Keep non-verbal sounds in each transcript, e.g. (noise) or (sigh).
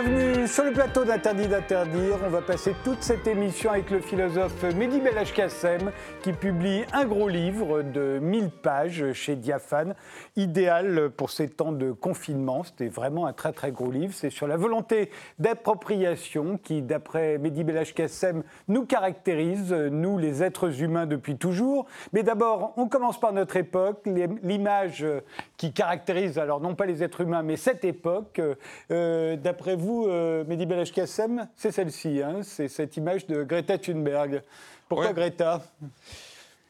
Bienvenue sur le plateau d'Interdit d'interdire. On va passer toute cette émission avec le philosophe Mehdi Belach Kassem qui publie un gros livre de 1000 pages chez Diaphane, idéal pour ces temps de confinement. C'était vraiment un très très gros livre. C'est sur la volonté d'appropriation qui, d'après Mehdi Belach Kassem, nous caractérise, nous les êtres humains depuis toujours. Mais d'abord, on commence par notre époque, l'image qui caractérise, alors non pas les êtres humains, mais cette époque. Euh, d'après vous, euh, Mehdi Belach Kassem, c'est celle-ci, hein, c'est cette image de Greta Thunberg. Pourquoi Greta?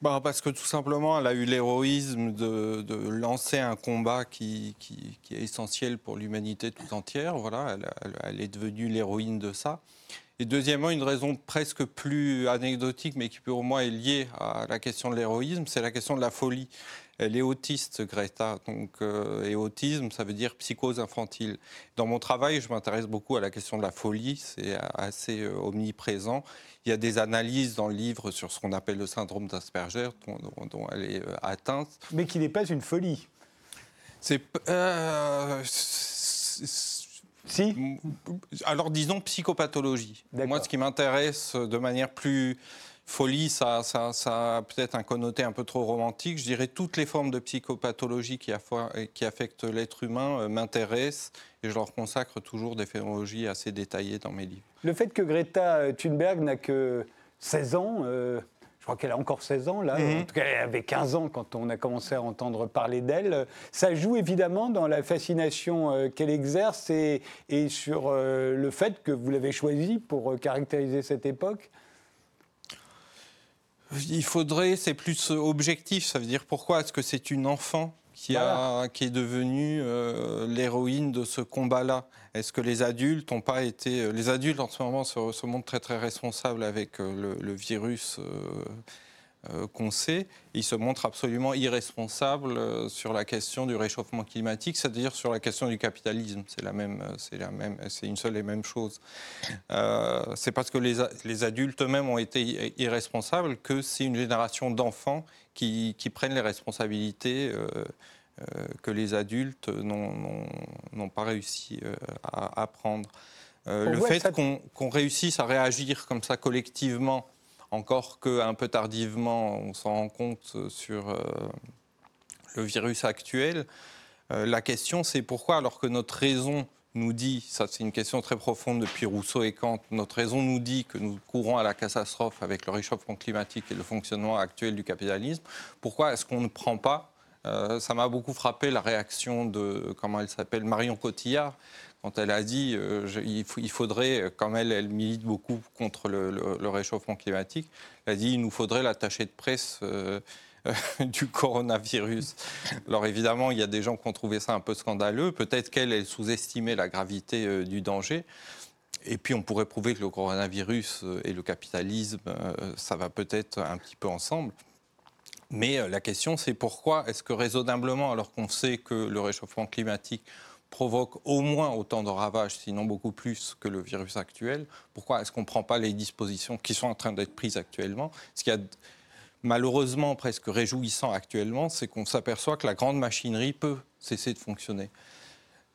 Bah parce que tout simplement, elle a eu l'héroïsme de, lancer un combat qui, est essentiel pour l'humanité tout entière. Voilà, elle, est devenue l'héroïne de ça. Et deuxièmement, une raison presque plus anecdotique, mais qui pour moi est liée à la question de l'héroïsme, c'est la question de la folie. Elle est autiste, Greta. Donc, euh, et autisme, ça veut dire psychose infantile. Dans mon travail, je m'intéresse beaucoup à la question de la folie. C'est assez euh, omniprésent. Il y a des analyses dans le livre sur ce qu'on appelle le syndrome d'Asperger, dont, elle est euh, atteinte. Mais qui n'est pas une folie. C'est. si Alors disons psychopathologie. Moi, ce qui m'intéresse de manière plus Folie, ça, a peut-être un connoté un peu trop romantique. Je dirais toutes les formes de psychopathologie qui, affectent l'être humain euh, m'intéressent et je leur consacre toujours des phénoménologies assez détaillées dans mes livres. Le fait que Greta Thunberg n'a que 16 ans, euh, je crois qu'elle a encore 16 ans là, mhm. en tout cas elle avait 15 ans quand on a commencé à entendre parler d'elle, ça joue évidemment dans la fascination euh, qu'elle exerce et, et sur le fait que vous l'avez choisie pour caractériser cette époque il faudrait, c'est plus objectif, ça veut dire pourquoi est-ce que c'est une enfant qui, a, qui est devenue euh, l'héroïne de ce combat-là? Est-ce que les adultes n'ont pas été... Euh, les adultes en ce moment se, se montrent très très responsables avec euh, le, virus euh, qu'on sait, il se montre absolument irresponsable euh, sur la question du réchauffement climatique, c'est-à-dire sur la question du capitalisme. C'est la même, euh, c'est la même, c'est une seule et même chose. c'est parce que les, les adultes eux-mêmes ont été irresponsables que c'est une génération d'enfants qui, qui, prennent les responsabilités. que les adultes n'ont pas réussi à, prendre. le fait qu'on réussisse à réagir comme ça collectivement encore qu'un peu tardivement, on s'en rend compte sur euh, le virus actuel. Euh, la question, c'est pourquoi, alors que notre raison nous dit, ça c'est une question très profonde depuis Rousseau et Kant, notre raison nous dit que nous courons à la catastrophe avec le réchauffement climatique et le fonctionnement actuel du capitalisme, pourquoi est-ce qu'on ne prend pas euh, ça m'a beaucoup frappé la réaction de, comment elle s'appelle, Marion Cotillard, quand elle a dit euh, il, faudrait, comme elle, elle milite beaucoup contre le, réchauffement climatique, elle a dit il nous faudrait l'attaché de presse euh, (laughs) du coronavirus. Alors évidemment, il y a des gens qui ont trouvé ça un peu scandaleux. Peut-être qu'elle, elle sous-estimait la gravité euh, du danger. Et puis on pourrait prouver que le coronavirus et le capitalisme, ça va peut-être un petit peu ensemble. Mais la question, c'est pourquoi est-ce que raisonnablement, alors qu'on sait que le réchauffement climatique provoque au moins autant de ravages, sinon beaucoup plus que le virus actuel, pourquoi est-ce qu'on ne prend pas les dispositions qui sont en train d'être prises actuellement? Ce qui a malheureusement presque réjouissant actuellement, c'est qu'on s'aperçoit que la grande machinerie peut cesser de fonctionner.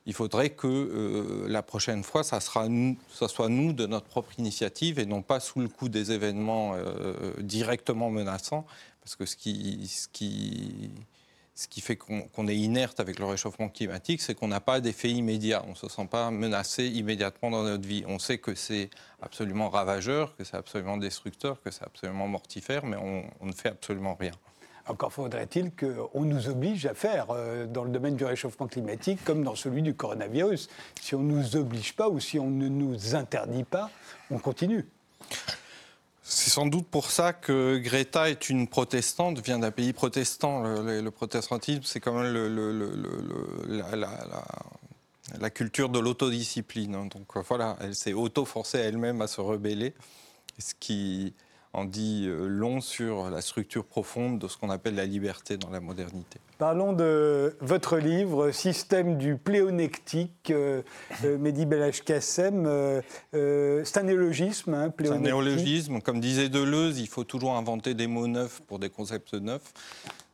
Il faudrait que euh, la prochaine fois, ça, soit nous de notre propre initiative et non pas sous le coup des événements euh, directement menaçants, parce que ce qui fait qu'on est inerte avec le réchauffement climatique, c'est qu'on n'a pas d'effet immédiat. On ne se sent pas menacé immédiatement dans notre vie. On sait que c'est absolument ravageur, que c'est absolument destructeur, que c'est absolument mortifère, mais on, ne fait absolument rien. Encore faudrait-il qu'on nous oblige à faire euh, dans le domaine du réchauffement climatique comme dans celui du coronavirus. Si on ne nous oblige pas ou si on ne nous interdit pas, on continue. C'est sans doute pour ça que Greta est une protestante, vient d'un pays protestant. Le, protestantisme, c'est quand même la, culture de l'autodiscipline. Hein. Donc voilà, elle s'est auto-forcée elle-même à se rebeller, ce qui en dit euh, long sur la structure profonde de ce qu'on appelle la liberté dans la modernité. Parlons de votre livre, Système du pléonectique, euh, euh Mehdi Belhaj-Kassem. Euh, euh, c'est un néologisme, hein, C'est un néologisme. Comme disait Deleuze, il faut toujours inventer des mots neufs pour des concepts neufs.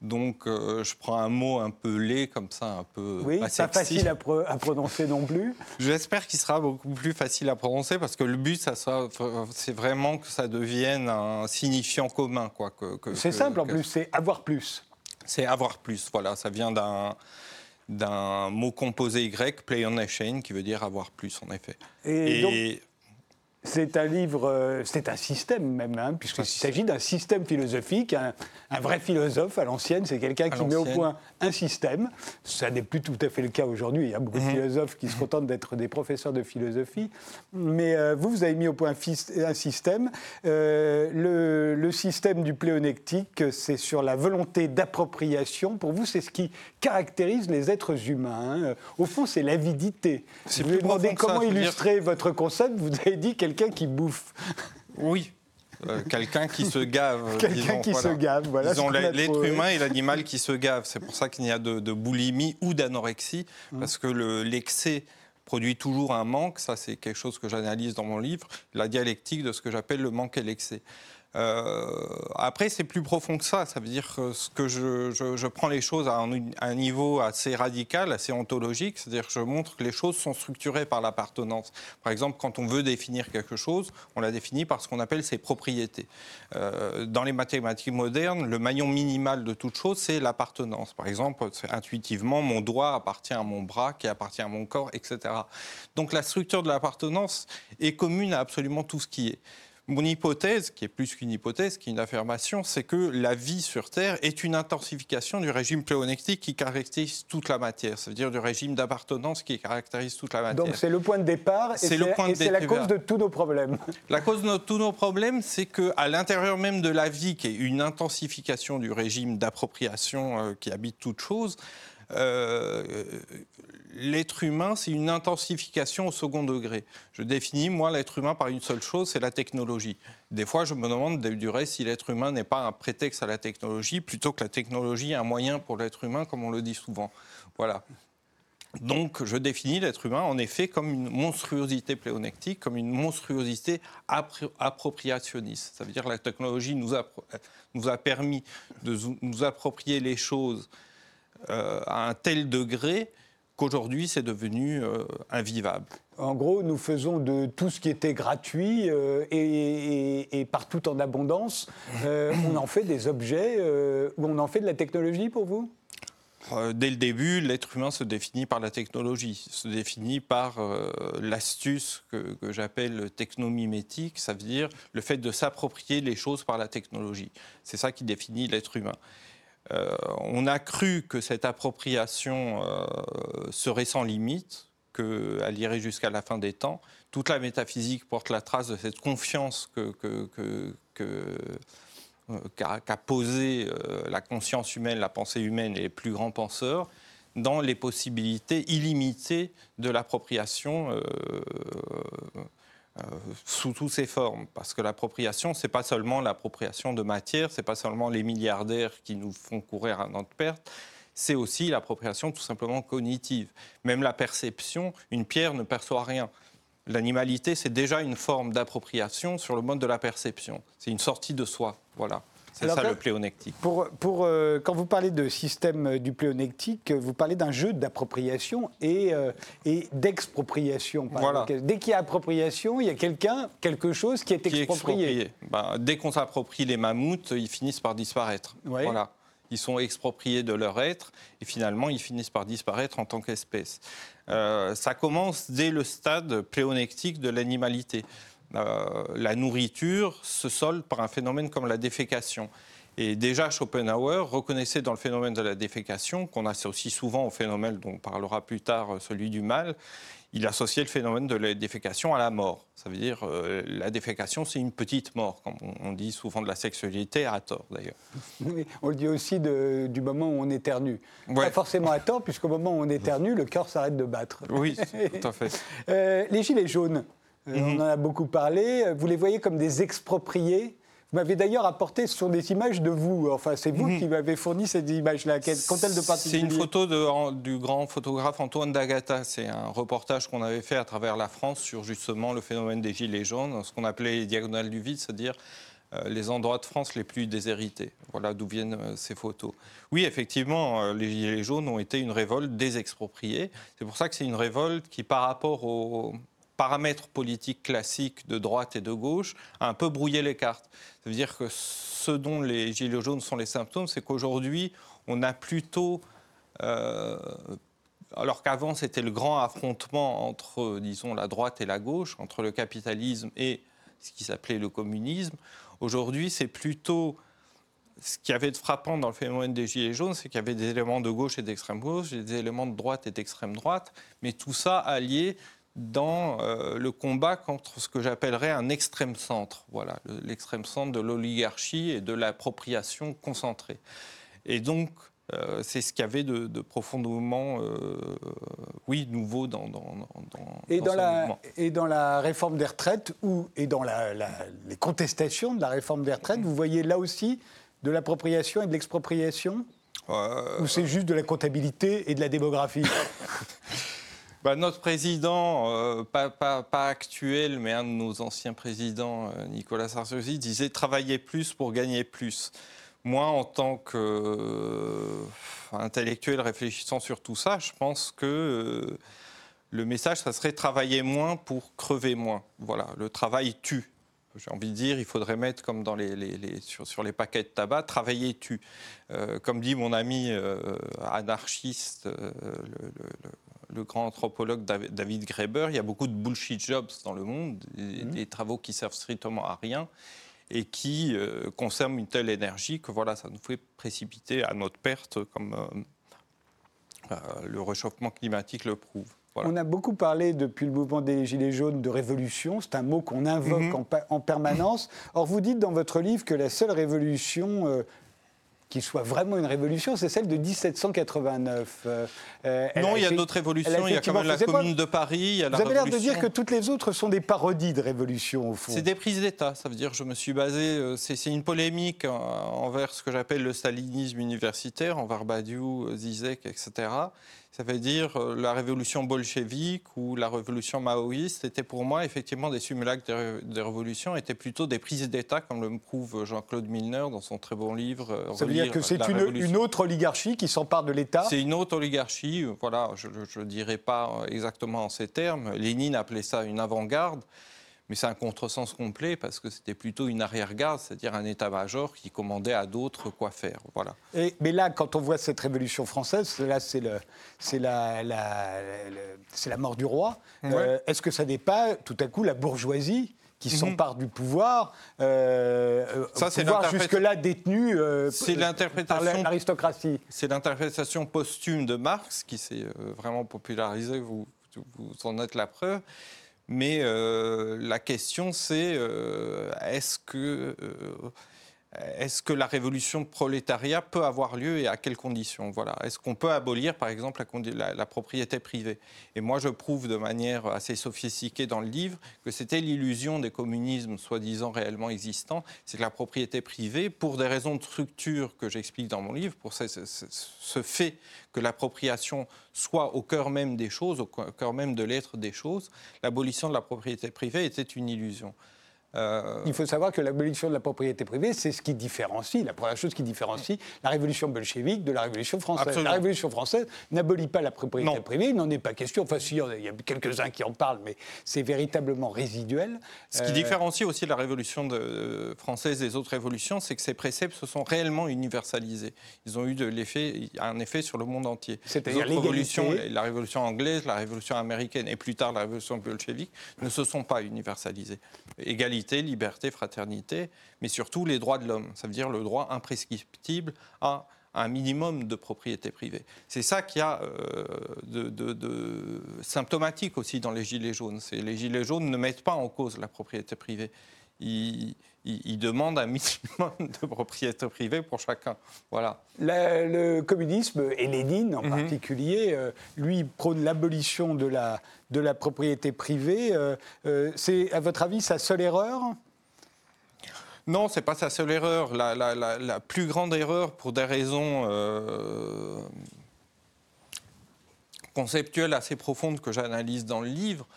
Donc, je prends un mot un peu laid, comme ça, un peu. Oui, pas, facile à, à, prononcer non plus. (laughs) J'espère qu'il sera beaucoup plus facile à prononcer parce que le but, ça, c'est vraiment que ça devienne un signifiant commun. Quoi, que, c'est simple en plus, c'est avoir plus. C'est avoir plus, voilà, ça vient d'un d'un mot composé grec, chain, qui veut dire avoir plus, en effet. Et, c'est un livre, euh, c'est un système même, hein, puisqu'il s'agit d'un système philosophique. Un, vrai philosophe à l'ancienne, c'est quelqu'un qui met au point un système. Ça n'est plus tout à fait le cas aujourd'hui. Il y a beaucoup de mhm. philosophes qui se contentent d'être des professeurs de philosophie. Mais euh, vous, vous avez mis au point un système. Euh, le, système du pléonectique, c'est sur la volonté d'appropriation. Pour vous, c'est ce qui caractérise les êtres humains. Hein. Au fond, c'est l'avidité. Vous lui demandé comment illustrer votre concept. Vous avez dit quelqu'un qui bouffe. Oui, euh, quelqu'un qui se gave. (laughs) quelqu'un qui se gave, voilà. l'être humain et (laughs) l'animal qui se gave. C'est pour ça qu'il y a de, boulimie ou d'anorexie, mmh. parce que l'excès produit toujours un manque. Ça, c'est quelque chose que j'analyse dans mon livre, la dialectique de ce que j'appelle le manque et l'excès. Euh, après, c'est plus profond que ça. Ça veut dire que, je, prends les choses à un, niveau assez radical, assez ontologique. C'est-à-dire que je montre que les choses sont structurées par l'appartenance. Par exemple, quand on veut définir quelque chose, on la définit par ce qu'on appelle ses propriétés. Euh, dans les mathématiques modernes, le maillon minimal de toute chose, c'est l'appartenance. Par exemple, intuitivement, mon doigt appartient à mon bras, qui appartient à mon corps, etc. Donc la structure de l'appartenance est commune à absolument tout ce qui est. Mon hypothèse, qui est plus qu'une hypothèse, qui est une affirmation, c'est que la vie sur Terre est une intensification du régime pléonectique qui caractérise toute la matière, c'est-à-dire du régime d'appartenance qui caractérise toute la matière. Donc c'est le point de départ et c'est la cause de tous nos problèmes. La cause de tous nos problèmes, c'est qu'à l'intérieur même de la vie, qui est une intensification du régime d'appropriation euh, qui habite toute chose, l'être humain, c'est une intensification au second degré. Je définis, moi, l'être humain par une seule chose, c'est la technologie. Des fois, je me demande, du reste, si l'être humain n'est pas un prétexte à la technologie, plutôt que la technologie un moyen pour l'être humain, comme on le dit souvent. Voilà. Donc, je définis l'être humain, en effet, comme une monstruosité pléonectique, comme une monstruosité appropriationniste. Ça veut dire que la technologie nous a permis de nous approprier les choses euh, à un tel degré qu'aujourd'hui c'est devenu euh, invivable. En gros, nous faisons de tout ce qui était gratuit euh, et, partout en abondance, on en fait des objets, ou on en fait de la technologie pour vous? Dès le début, l'être humain se définit par la technologie, se définit par l'astuce que, que j'appelle technomimétique, ça veut dire le fait de s'approprier les choses par la technologie. C'est ça qui définit l'être humain. Euh, on a cru que cette appropriation euh, serait sans limite, qu'elle irait jusqu'à la fin des temps. Toute la métaphysique porte la trace de cette confiance que, euh, qu'a posée la conscience humaine, la pensée humaine et les plus grands penseurs dans les possibilités illimitées de l'appropriation sous toutes ses formes. Parce que l'appropriation, ce n'est pas seulement l'appropriation de matière, ce n'est pas seulement les milliardaires qui nous font courir à notre perte, c'est aussi l'appropriation tout simplement cognitive. Même la perception, une pierre ne perçoit rien. L'animalité, c'est déjà une forme d'appropriation sur le mode de la perception. C'est une sortie de soi. Voilà. C'est ça le pléonectique. Pour, pour euh, quand vous parlez de système euh, du pléonectique, vous parlez d'un jeu d'appropriation et, euh, et d'expropriation. Voilà. Dès qu'il y a appropriation, il y a quelqu'un, quelque chose qui est exproprié. Ben, dès qu'on s'approprie les mammouths, ils finissent par disparaître. Voilà. Ils sont expropriés de leur être et finalement ils finissent par disparaître en tant qu'espèce. ça commence dès le stade pléonectique de l'animalité. Euh, la nourriture se solde par un phénomène comme la défécation. Et déjà, Schopenhauer reconnaissait dans le phénomène de la défécation, qu'on associe souvent au phénomène dont on parlera plus tard, euh, celui du mal, il associait le phénomène de la défécation à la mort. Ça veut dire euh, la défécation, c'est une petite mort, comme on dit souvent de la sexualité, à tort d'ailleurs. Oui, on le dit aussi du moment où on éternue. Pas forcément à tort, puisqu'au moment où on éternue, le cœur s'arrête de battre. Oui, (laughs) tout à fait. les gilets jaunes, euh, on mhm. en a beaucoup parlé. Vous les voyez comme des expropriés Vous m'avez d'ailleurs apporté sont des images de vous. Enfin, c'est vous mhm. qui m'avez fourni ces images-là. Qu'ont-elles de particulier C'est une photo de, du grand photographe Antoine D'Agata. C'est un reportage qu'on avait fait à travers la France sur justement le phénomène des gilets jaunes, ce qu'on appelait les diagonales du vide, c'est-à-dire euh, les endroits de France les plus déshérités. Voilà d'où viennent euh, ces photos. Oui, effectivement, les Gilets jaunes ont été une révolte désexpropriée. C'est pour ça que c'est une révolte qui, par rapport aux paramètres politiques classiques de droite et de gauche, a un peu brouillé les cartes. Ça veut dire que ce dont les Gilets jaunes sont les symptômes, c'est qu'aujourd'hui, on a plutôt alors qu'avant c'était le grand affrontement entre, disons, la droite et la gauche, entre le capitalisme et ce qui s'appelait le communisme, Aujourd'hui, c'est plutôt ce qui avait de frappant dans le phénomène des Gilets jaunes, c'est qu'il y avait des éléments de gauche et d'extrême gauche, des éléments de droite et d'extrême droite, mais tout ça allié dans euh, le combat contre ce que j'appellerais un extrême centre, voilà, l'extrême centre de l'oligarchie et de l'appropriation concentrée. Et donc, euh, c'est ce qu'il y avait de, profondément, euh, oui, nouveau dans, dans, et dans, la, Et dans la réforme des retraites, ou, et dans les contestations de la réforme des retraites, vous voyez là aussi de l'appropriation et de l'expropriation Ou c'est juste de la comptabilité et de la démographie? (laughs) bah, notre président, pas, pas, actuel, mais un de nos anciens présidents, Nicolas Sarkozy, disait travailler plus pour gagner plus. Moi, en tant qu'intellectuel réfléchissant sur tout ça, je pense que euh, le message, ça serait travailler moins pour crever moins. Voilà, le travail tue. J'ai envie de dire, il faudrait mettre comme sur, les paquets de tabac, travailler tue. Euh, comme dit mon ami euh, anarchiste, le, grand anthropologue David Graeber, il y a beaucoup de bullshit jobs dans le monde, des, mmh. des travaux qui servent strictement à rien et qui euh, consomment une telle énergie que voilà, ça nous fait précipiter à notre perte, comme euh, euh, le réchauffement climatique le prouve. On a beaucoup parlé depuis le mouvement des Gilets jaunes de révolution. C'est un mot qu'on invoque mhm. en, permanence. Or, vous dites dans votre livre que la seule révolution qui soit vraiment une révolution, c'est celle de 1789. Euh, euh, non, il y a d'autres révolutions. Il y a quand même la Commune de Paris. Vous avez l'air de dire que toutes les autres sont des parodies de révolution, au fond. C'est des prises d'État. Ça veut dire, je me suis basé. Euh, c'est une polémique envers ce que j'appelle le stalinisme universitaire, envers Badiou, Zizek, etc. Ça veut dire euh, la révolution bolchevique ou la révolution maoïste était pour moi effectivement des simulacres des, révolutions, étaient plutôt des prises d'État, comme le prouve Jean-Claude Milner dans son très bon livre. Euh, Ça veut dire que c'est une, autre oligarchie qui s'empare de l'État? C'est une autre oligarchie, voilà, je ne dirais pas exactement en ces termes. Lénine appelait ça une avant-garde. Mais c'est un contresens complet parce que c'était plutôt une arrière-garde, c'est-à-dire un état-major qui commandait à d'autres quoi faire. Voilà. Et, mais là, quand on voit cette révolution française, là, c'est le, la, la, la, mort du roi. Euh, est-ce que ça n'est pas tout à coup la bourgeoisie qui mhm. s'empare du pouvoir, euh, Ça, pouvoir jusque-là détenu euh, par l'aristocratie. C'est l'interprétation posthume de Marx qui s'est euh, vraiment popularisée, vous, vous en êtes la preuve. Mais euh, la question, c'est euh, est-ce que est-ce que la révolution prolétariat peut avoir lieu et à quelles conditions? Voilà. Est-ce qu'on peut abolir, par exemple, la, propriété privée? Et moi, je prouve de manière assez sophistiquée dans le livre que c'était l'illusion des communismes soi-disant réellement existants. C'est que la propriété privée, pour des raisons de structure que j'explique dans mon livre, pour ce, ce fait que l'appropriation soit au cœur même des choses, au cœur même de l'être des choses, l'abolition de la propriété privée était une illusion. Euh, Il faut savoir que l'abolition de la propriété privée, c'est ce qui différencie, la première chose qui différencie la révolution bolchevique de la révolution française. La révolution française n'abolit pas la propriété privée, il n'en est pas question. Enfin, si, il y a quelques-uns qui en parlent, mais c'est véritablement résiduel. Ce qui euh, différencie aussi la révolution de, française des autres révolutions, c'est que ces préceptes se sont réellement universalisés. Ils ont eu de l'effet, un effet sur le monde entier. C'est-à-dire la révolution anglaise, la révolution américaine et plus tard la révolution bolchevique ne se sont pas universalisées. Égalité liberté, fraternité, mais surtout les droits de l'homme. Ça veut dire le droit imprescriptible à un minimum de propriété privée. C'est ça qui a euh, de, symptomatique aussi dans les Gilets jaunes. Les Gilets jaunes ne mettent pas en cause la propriété privée. Demandent un minimum (laughs) de propriété privée pour chacun. Voilà. le communisme, et Lénine en mhm. particulier, euh, lui prône l'abolition de la, de la propriété privée. Euh, c'est, à votre avis, sa seule erreur? Non, c'est pas sa seule erreur. La, plus grande erreur, pour des raisons euh, conceptuelles assez profondes que j'analyse dans le livre,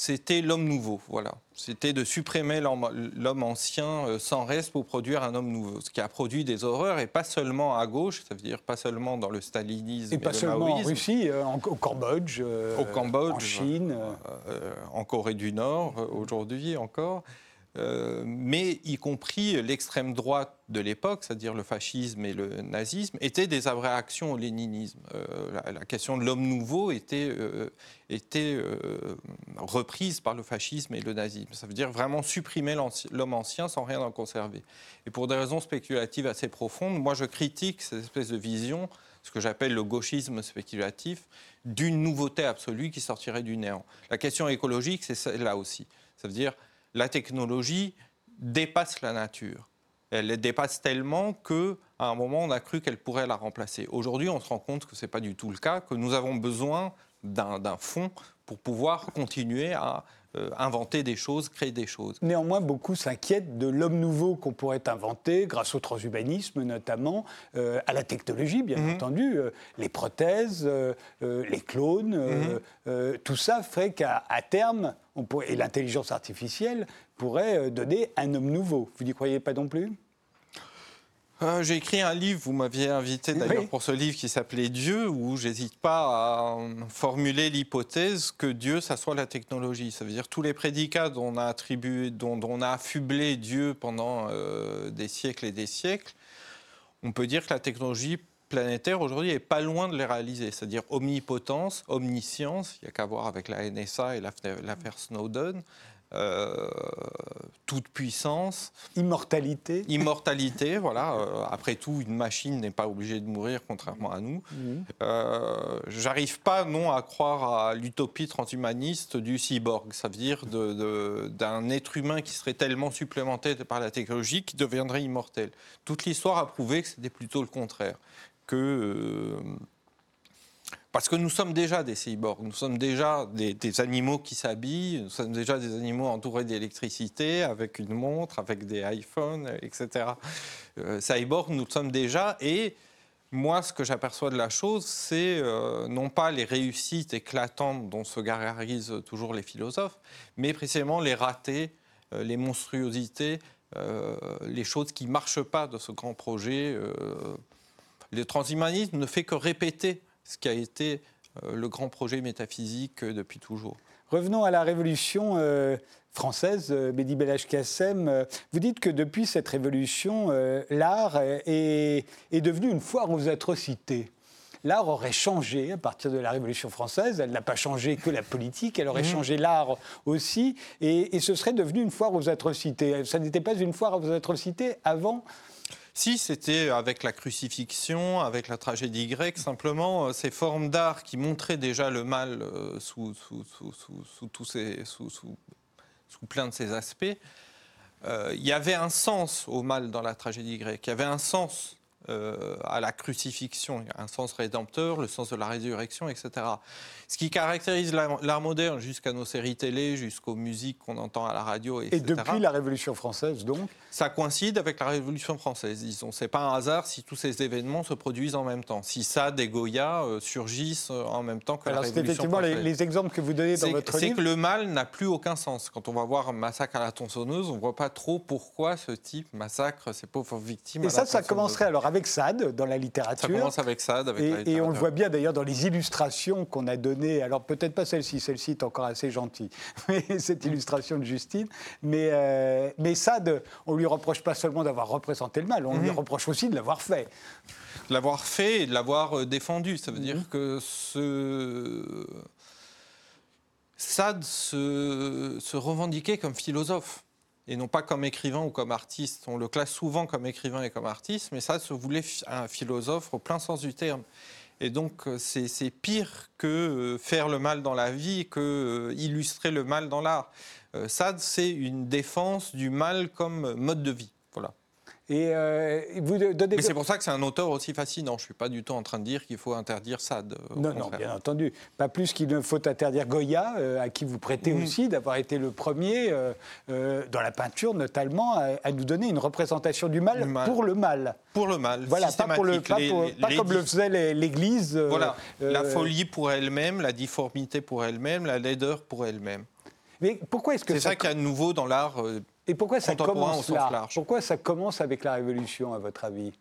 c'était l'homme nouveau. Voilà. C'était de supprimer l'homme ancien euh, sans reste pour produire un homme nouveau. Ce qui a produit des horreurs, et pas seulement à gauche, ça veut dire pas seulement dans le stalinisme. Et, pas seulement en Russie, euh, au Cambodge, au Cambodge, en Chine. en Corée du Nord, aujourd'hui encore. Euh, mais y compris l'extrême droite de l'époque, c'est-à-dire le fascisme et le nazisme, étaient des réactions au léninisme. Euh, la, question de l'homme nouveau était, euh, était reprise par le fascisme et le nazisme. Ça veut dire vraiment supprimer l'homme ancien sans rien en conserver. Et pour des raisons spéculatives assez profondes, moi je critique cette espèce de vision, ce que j'appelle le gauchisme spéculatif, d'une nouveauté absolue qui sortirait du néant. La question écologique, c'est là aussi. Ça veut dire la technologie dépasse la nature. Elle dépasse tellement qu'à un moment, on a cru qu'elle pourrait la remplacer. Aujourd'hui, on se rend compte que ce n'est pas du tout le cas, que nous avons besoin d'un fonds pour pouvoir continuer à euh, inventer des choses, créer des choses. Néanmoins, beaucoup s'inquiètent de l'homme nouveau qu'on pourrait inventer, grâce au transhumanisme notamment, euh, à la technologie, bien mhm. entendu, euh, les prothèses, les clones, mhm. tout ça ferait qu'à terme, on pourrait, et l'intelligence artificielle pourrait donner un homme nouveau. Vous n'y croyez pas non plus? Euh, j'ai écrit un livre, vous m'aviez invité d'ailleurs pour ce livre qui s'appelait Dieu, où j'hésite pas à formuler l'hypothèse que Dieu, ça soit la technologie. Ça veut dire tous les prédicats dont on a attribué, dont, on a affublé Dieu pendant euh, des siècles et des siècles, on peut dire que la technologie planétaire aujourd'hui est pas loin de les réaliser, c'est-à-dire omnipotence, omniscience, il n'y a qu'à voir avec la NSA et l'affaire Snowden, euh, toute puissance. Immortalité. Immortalité, (laughs) voilà. Euh, après tout, une machine n'est pas obligée de mourir, contrairement à nous. Mhm. Euh, j'arrive pas, non, à croire à l'utopie transhumaniste du cyborg. Ça veut dire d'un être humain qui serait tellement supplémenté par la technologie qu'il deviendrait immortel. Toute l'histoire a prouvé que c'était plutôt le contraire. Que parce que nous sommes déjà des cyborgs, nous sommes déjà des, animaux qui s'habillent, nous sommes déjà des animaux entourés d'électricité, avec une montre, avec des iPhones, etc. Euh, cyborgs, nous sommes déjà. Et moi, ce que j'aperçois de la chose, c'est euh, non pas les réussites éclatantes dont se gargarisent toujours les philosophes, mais précisément les ratés, euh, les monstruosités, les choses qui ne marchent pas de ce grand projet. Le transhumanisme ne fait que répéter ce qui a été euh, le grand projet métaphysique euh, depuis toujours. Revenons à la Révolution euh, française, Mehdi Belach Kassem. Vous dites que depuis cette révolution, l'art est, devenu une foire aux atrocités. L'art aurait changé à partir de la Révolution française. Elle n'a pas changé que la politique, elle aurait mmh. changé l'art aussi. Et, et, ce serait devenu une foire aux atrocités. Ça n'était pas une foire aux atrocités avant si, c'était avec la crucifixion, avec la tragédie grecque, simplement euh, ces formes d'art qui montraient déjà le mal euh, sous, plein de ses aspects. Euh, il y avait un sens au mal dans la tragédie grecque, il y avait un sens euh, à la crucifixion, un sens rédempteur, le sens de la résurrection, etc. Ce qui caractérise l'art moderne jusqu'à nos séries télé, jusqu'aux musiques qu'on entend à la radio, etc. Et depuis la Révolution française, donc Ça coïncide avec la Révolution française, disons. C'est pas un hasard si tous ces événements se produisent en même temps. Si ça, des Goya euh, surgissent euh, en même temps que la Révolution effectivement Les, les, exemples que vous donnez dans votre livre. C'est que le mal n'a plus aucun sens. Quand on va voir un massacre à la tronçonneuse, on ne voit pas trop pourquoi ce type massacre ces pauvres victimes. Et ça, ça commencerait alors avec Sade dans la littérature. Ça commence avec Sade. Avec et, on le voit bien d'ailleurs dans les illustrations qu'on a données. Alors peut-être pas celle-ci, celle-ci est encore assez gentille, (laughs) cette illustration de Justine. Mais, euh, mais Sade, on lui reproche pas seulement d'avoir représenté le mal, on lui mhm. reproche aussi de l'avoir fait. De l'avoir fait et de l'avoir euh, défendu. Ça veut dire mhm. que ce. Sade se, se revendiquait comme philosophe et non pas comme écrivain ou comme artiste. On le classe souvent comme écrivain et comme artiste, mais ça se voulait un philosophe au plein sens du terme. Et donc, euh, c'est pire que euh, faire le mal dans la vie, que euh, illustrer le mal dans l'art. Sade, c'est une défense du mal comme mode de vie. Voilà. Et euh, vous donnez... Mais c'est pour ça que c'est un auteur aussi fascinant. Je ne suis pas du tout en train de dire qu'il faut interdire Sade. Non, non, bien entendu. Pas plus qu'il ne faut interdire Goya, euh, à qui vous prêtez mm. aussi d'avoir été le premier, euh, dans la peinture notamment, à, nous donner une représentation du mal, pour le mal. Pour le mal. Voilà, pas, pour le, pas, pas comme le faisait l'Église. voilà, la folie pour elle-même, la difformité pour elle-même, la laideur pour elle-même. Mais pourquoi est-ce que c'est ça, ça qu'il y a de nouveau dans l'art et pourquoi ça commence là Pourquoi ça commence avec la Révolution, à votre avis?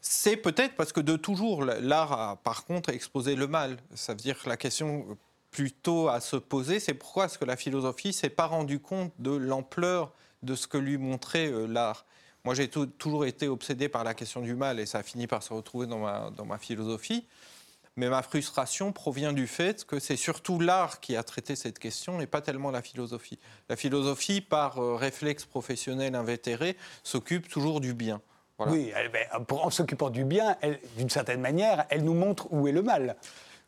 C'est peut-être parce que de toujours, l'art a par contre exposé le mal. Ça veut dire que la question plutôt à se poser, c'est pourquoi est-ce que la philosophie s'est pas rendue compte de l'ampleur de ce que lui montrait euh, l'art? Moi, j'ai toujours été obsédé par la question du mal et ça a fini par se retrouver dans ma, dans ma philosophie. Mais ma frustration provient du fait que c'est surtout l'art qui a traité cette question et pas tellement la philosophie. La philosophie, par euh, réflexe professionnel invétéré, s'occupe toujours du bien. Oui, ben, en s'occupant du bien, d'une certaine manière, elle nous montre où est le mal.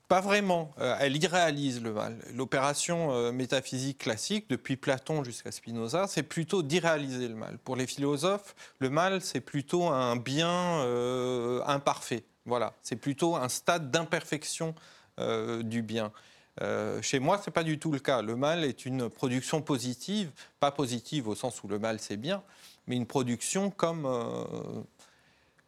Pas vraiment. Euh, elle irréalise le mal. L'opération euh, métaphysique classique, depuis Platon jusqu'à Spinoza, c'est plutôt d'irréaliser le mal. Pour les philosophes, le mal, c'est plutôt un bien imparfait. Voilà, c'est plutôt un stade d'imperfection euh, du bien. Euh, chez moi, ce n'est pas du tout le cas. Le mal est une production positive, pas positive au sens où le mal c'est bien, mais une production comme, euh,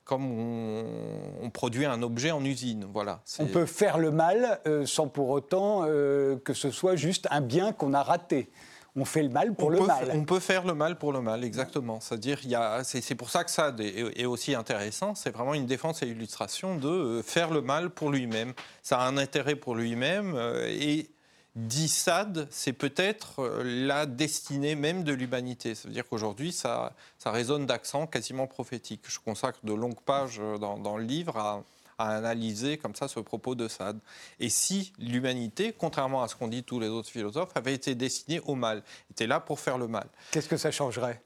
comme on, produit un objet en usine. Voilà, on peut faire le mal sans pour autant que ce soit juste un bien qu'on a raté on fait le mal pour le mal. On peut faire le mal pour le mal, exactement. C'est-à-dire, c'est pour ça que ça est, aussi intéressant. C'est vraiment une défense et illustration de euh, faire le mal pour lui-même. Ça a un intérêt pour lui-même euh, et dit Sade, c'est peut-être euh, la destinée même de l'humanité. Ça veut dire qu'aujourd'hui, ça, ça résonne d'accent quasiment prophétique. Je consacre de longues pages dans, dans le livre à, à analyser comme ça ce propos de Sade. Et si l'humanité, contrairement à ce qu'ont dit tous les autres philosophes, avait été destinée au mal, était là pour faire le mal. Qu'est-ce que ça changerait?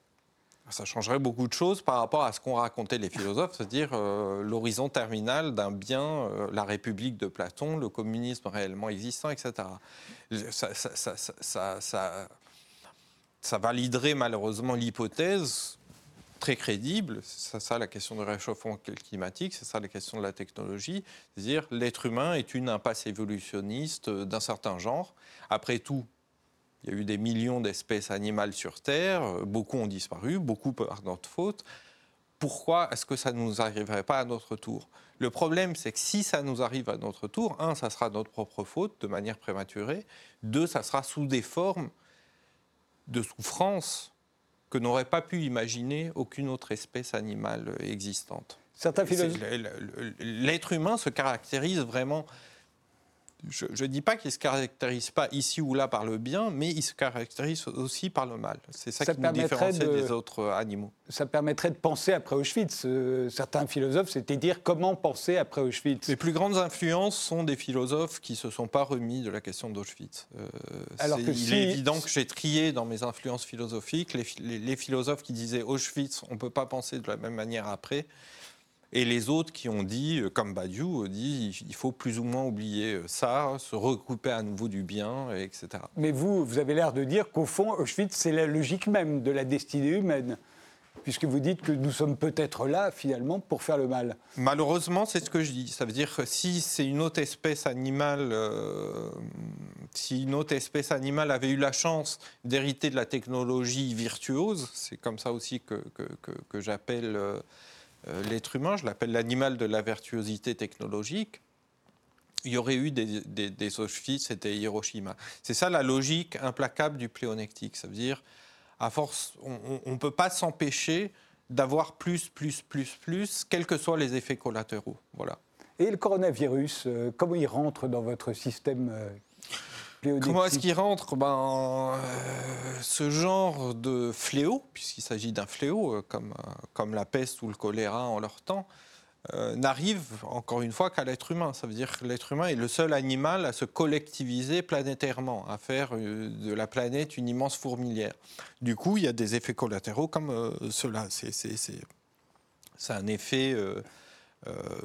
Ça changerait beaucoup de choses par rapport à ce qu'ont raconté les philosophes, (laughs) c'est-à-dire euh, l'horizon terminal d'un bien, euh, la République de Platon, le communisme réellement existant, etc. Ça, ça, ça, ça validerait malheureusement l'hypothèse très crédible. C'est ça la question du réchauffement climatique, c'est ça la question de la technologie. C'est-à-dire l'être humain est une impasse évolutionniste d'un certain genre. Après tout, il y a eu des millions d'espèces animales sur Terre, beaucoup ont disparu, beaucoup par notre faute. Pourquoi est-ce que ça ne nous arriverait pas à notre tour? Le problème, c'est que si ça nous arrive à notre tour, un, ça sera notre propre faute de manière prématurée, deux, ça sera sous des formes de souffrance que n'aurait pas pu imaginer aucune autre espèce animale existante. L'être humain se caractérise vraiment je ne dis pas qu'il ne se caractérise pas ici ou là par le bien, mais il se caractérise aussi par le mal. C'est ça, qui nous différencie des autres animaux. Ça permettrait de penser après Auschwitz. Euh, certains philosophes, c'était dire comment penser après Auschwitz. Les plus grandes influences sont des philosophes qui ne se sont pas remis de la question d'Auschwitz. Euh, Alors que il est évident que j'ai trié dans mes influences philosophiques les, les philosophes qui disaient Auschwitz, on ne peut pas penser de la même manière après. Et les autres qui ont dit, euh, comme Badiou, ont dit il faut plus ou moins oublier euh, ça, se regrouper à nouveau du bien, etc. Mais vous, vous avez l'air de dire qu'au fond, Auschwitz, c'est la logique même de la destinée humaine puisque vous dites que nous sommes peut-être là, finalement, pour faire le mal. Malheureusement, c'est ce que je dis. Ça veut dire que si c'est une autre espèce animale, euh, si une autre espèce animale avait eu la chance d'hériter de la technologie virtuose, c'est comme ça aussi que, que, que, j'appelle... Euh, l'être humain, je l'appelle l'animal de la virtuosité technologique, il y aurait eu des, des, des Hiroshima. C'est ça la logique implacable du pléonectique. Ça veut dire, à force, on ne peut pas s'empêcher d'avoir plus, plus, plus, plus, quels que soient les effets collatéraux. Voilà. Et le coronavirus, euh, comment il rentre dans votre système euh, Comment est-ce qu'il rentre ben, euh, Ce genre de fléau, puisqu'il s'agit d'un fléau, euh, comme, euh, comme la peste ou le choléra en leur temps, n'arrive encore une fois qu'à l'être humain. Ça veut dire que l'être humain est le seul animal à se collectiviser planétairement, à faire de la planète une immense fourmilière. Du coup, il y a des effets collatéraux comme cela. C'est un effet euh,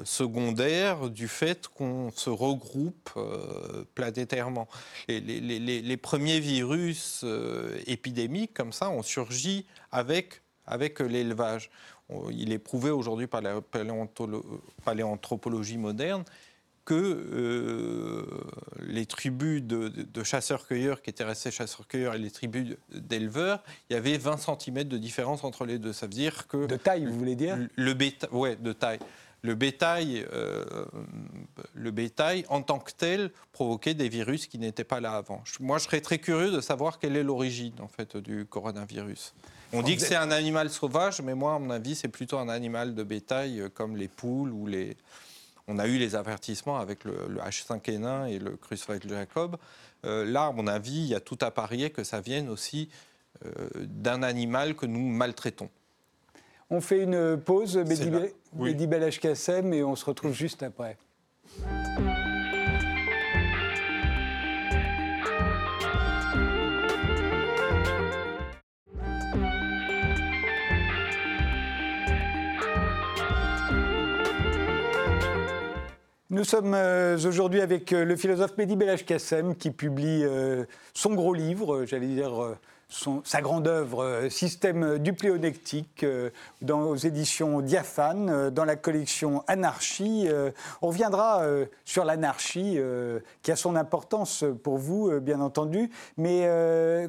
secondaire du fait qu'on se regroupe euh, planétairement. Et les, premiers virus euh, épidémiques comme ça ont surgi avec avec l'élevage. Il est prouvé aujourd'hui par la paléanthropologie moderne que euh, les tribus de, chasseurs-cueilleurs qui étaient restés chasseurs-cueilleurs et les tribus d'éleveurs, il y avait 20 cm de différence entre les deux. Ça veut dire que... De taille, vous voulez dire? Le bétail, ouais, de taille. Le bétail, euh, le bétail, en tant que tel, provoquait des virus qui n'étaient pas là avant. Moi, je serais très curieux de savoir quelle est l'origine en fait, du coronavirus. On dit que c'est un animal sauvage, mais moi, à mon avis, c'est plutôt un animal de bétail euh, comme les poules ou les, on a eu les avertissements avec le, H5N1 et le Creutzfeldt Jacob. Euh, là, à mon avis, il y a tout à parier que ça vienne aussi d'un animal que nous maltraitons. On fait une pause, Mehdi Bel Kassem, et on se retrouve juste après. Nous sommes euh, aujourd'hui avec euh, le philosophe Mehdi Belach Kassem qui publie euh, son gros livre, j'allais dire sa grande œuvre, Système dupléonectique, dans, aux éditions Diaphane, dans la collection Anarchie. on reviendra sur l'anarchie, qui a son importance pour vous, bien entendu. Mais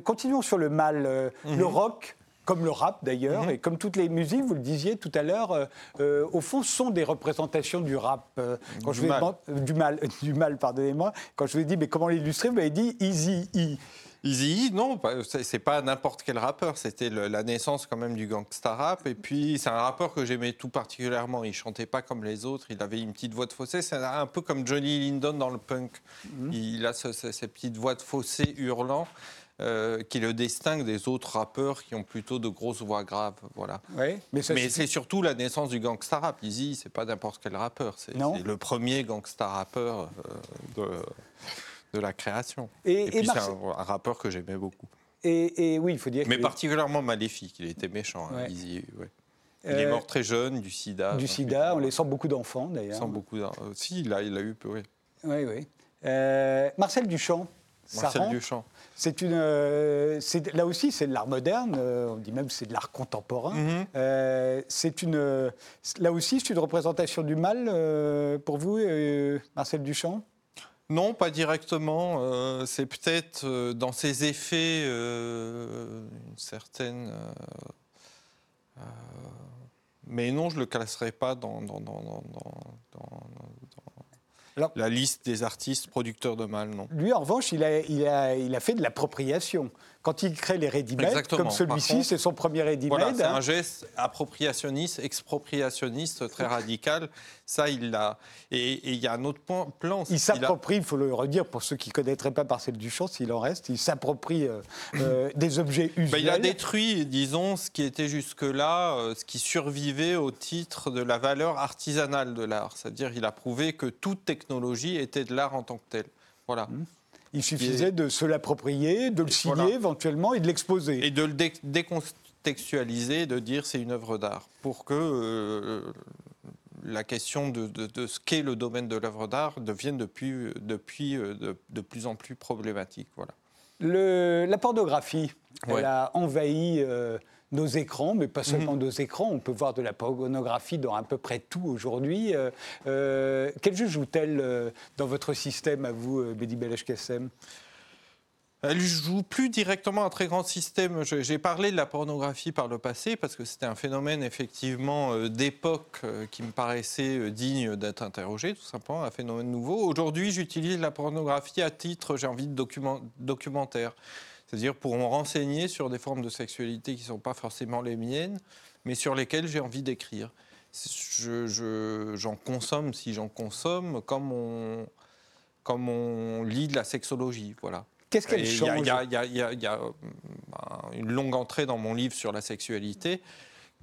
continuons sur le mal. Le mhm. rock, comme le rap d'ailleurs, mhm. et comme toutes les musiques, vous le disiez tout à l'heure, euh, euh, au fond, sont des représentations du rap. Euh, quand du, je mal. du mal. (laughs) du mal, pardonnez-moi. Quand je vous ai dit, mais comment l'illustrer, vous m'avez dit Easy E. Easy non, c'est pas n'importe quel rappeur, c'était la naissance quand même du gangsta rap. Et puis, c'est un rappeur que j'aimais tout particulièrement. Il chantait pas comme les autres, il avait une petite voix de fossé. C'est un peu comme Johnny Lindon dans le punk. Mhm. Il a ces petites voix de fossé hurlant. Euh, qui le distingue des autres rappeurs qui ont plutôt de grosses voix graves. Voilà. mais, c'est surtout la naissance du gangsta rap. Easy, c'est pas n'importe quel rappeur. C'est le premier gangsta rappeur euh, de, la création. Et, puis c'est un, rappeur que j'aimais beaucoup. Et, oui, il faut dire. Mais particulièrement maléfique. Il était méchant, hein, Easy. Il est euh, mort très jeune du sida. Du sida, on les sent beaucoup d'enfants d'ailleurs. Sent beaucoup Si, il a, il a eu peu, oui. Oui, oui. Marcel Duchamp. Marcel Duchamp. C'est une, euh, là aussi, c'est de l'art moderne. Euh, on dit même que c'est de l'art contemporain. Mhm. Euh, c'est une, là aussi, c'est une représentation du mal pour vous, Marcel Duchamp? Non, pas directement. c'est peut-être dans ses effets une certaine. mais non, je ne le classerai pas dans, dans, dans, la liste des artistes producteurs de mal, non. Lui, en revanche, il a, il a, il a fait de l'appropriation. Quand il crée les ready comme celui-ci, c'est son premier ready Voilà, c'est un geste appropriationniste, expropriationniste très radical. Ça, il l'a. Et il y a un autre plan. Il s'approprie, il faut le redire pour ceux qui ne connaîtraient pas Marcel Duchamp, s'il en reste, il s'approprie euh, euh, (coughs) des objets usuels. Ben, il a détruit, disons, ce qui était jusque-là, euh, ce qui survivait au titre de la valeur artisanale de l'art. C'est-à-dire, il a prouvé que toute technologie était de l'art en tant que tel. Voilà. Mmh. Il suffisait de se l'approprier, de le signer éventuellement et de l'exposer. Et de le décontextualiser, de dire c'est une œuvre d'art, pour que euh, la question de, ce qu'est le domaine de l'œuvre d'art devienne depuis, depuis euh, de, plus en plus problématique. Voilà. Le, la pornographie, elle a envahi euh, nos écrans, mais pas seulement mhm. nos écrans. On peut voir de la pornographie dans à peu près tout aujourd'hui. Euh, euh, quel jeu joue-t-elle euh, dans votre système, à vous, Bédi Belèche Kassem elle joue plus directement un très grand système. J'ai parlé de la pornographie par le passé parce que c'était un phénomène effectivement d'époque qui me paraissait digne d'être interrogé, tout simplement, un phénomène nouveau. Aujourd'hui, j'utilise la pornographie à titre, j'ai envie, de documentaire c'est-à-dire pour me renseigner sur des formes de sexualité qui ne sont pas forcément les miennes, mais sur lesquelles j'ai envie d'écrire. J'en consomme si j'en consomme, comme on, comme on lit de la sexologie. Voilà. Qu'est-ce qu'elle change Il y, a une longue entrée dans mon livre sur la sexualité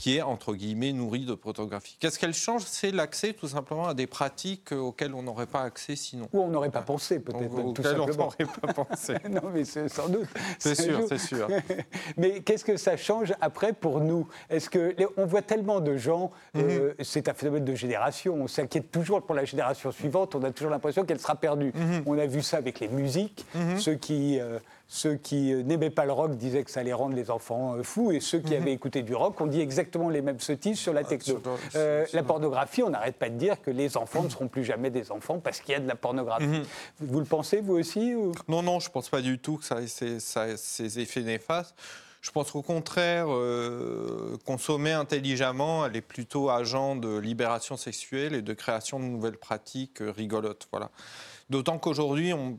qui est entre guillemets nourrie de pornographie. Qu'est-ce qu'elle change? C'est l'accès tout simplement à des pratiques auxquelles on n'aurait pas accès sinon. Ou on n'aurait pas pensé peut-être. On n'aurait pas (laughs) pensé. non mais sans doute. C'est sûr, c'est sûr. (laughs) mais qu'est-ce que ça change après pour nous? Est-ce que on voit tellement de gens, euh, mhm. c'est un phénomène de génération. On s'inquiète toujours pour la génération suivante. On a toujours l'impression qu'elle sera perdue. Mhm. On a vu ça avec les musiques, mhm. ceux qui euh, ceux qui euh, n'aimaient pas le rock disaient que ça allait rendre les enfants fous, et ceux qui avaient écouté du rock ont dit exactement les mêmes sottises sur la techno. Euh, la pornographie, on n'arrête pas de dire que les enfants ne seront plus jamais des enfants parce qu'il y a de la pornographie. Mhm. Vous le pensez, vous aussi Non, non, je ne pense pas du tout que ça ait ces, effets néfastes. Je pense qu'au contraire, consommer intelligemment, elle est plutôt agent de libération sexuelle et de création de nouvelles pratiques rigolotes. Voilà. D'autant qu'aujourd'hui, on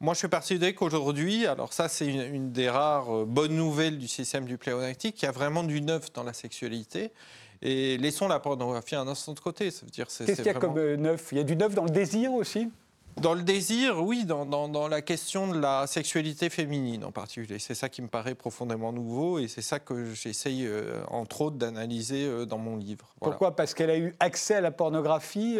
moi, je suis persuadé qu'aujourd'hui, alors ça, c'est une, des rares euh, bonnes nouvelles du système du pléonectique, qu'il y a vraiment du neuf dans la sexualité. Et laissons la pornographie un instant de côté. Ça veut dire, Qu'est-ce qu'il y a comme euh, neuf? Il y a du neuf dans le désir aussi? Dans le désir, oui, dans, dans, la question de la sexualité féminine en particulier. C'est ça qui me paraît profondément nouveau et c'est ça que j'essaye, euh, entre autres, d'analyser dans mon livre. Pourquoi? Parce qu'elle a eu accès à la pornographie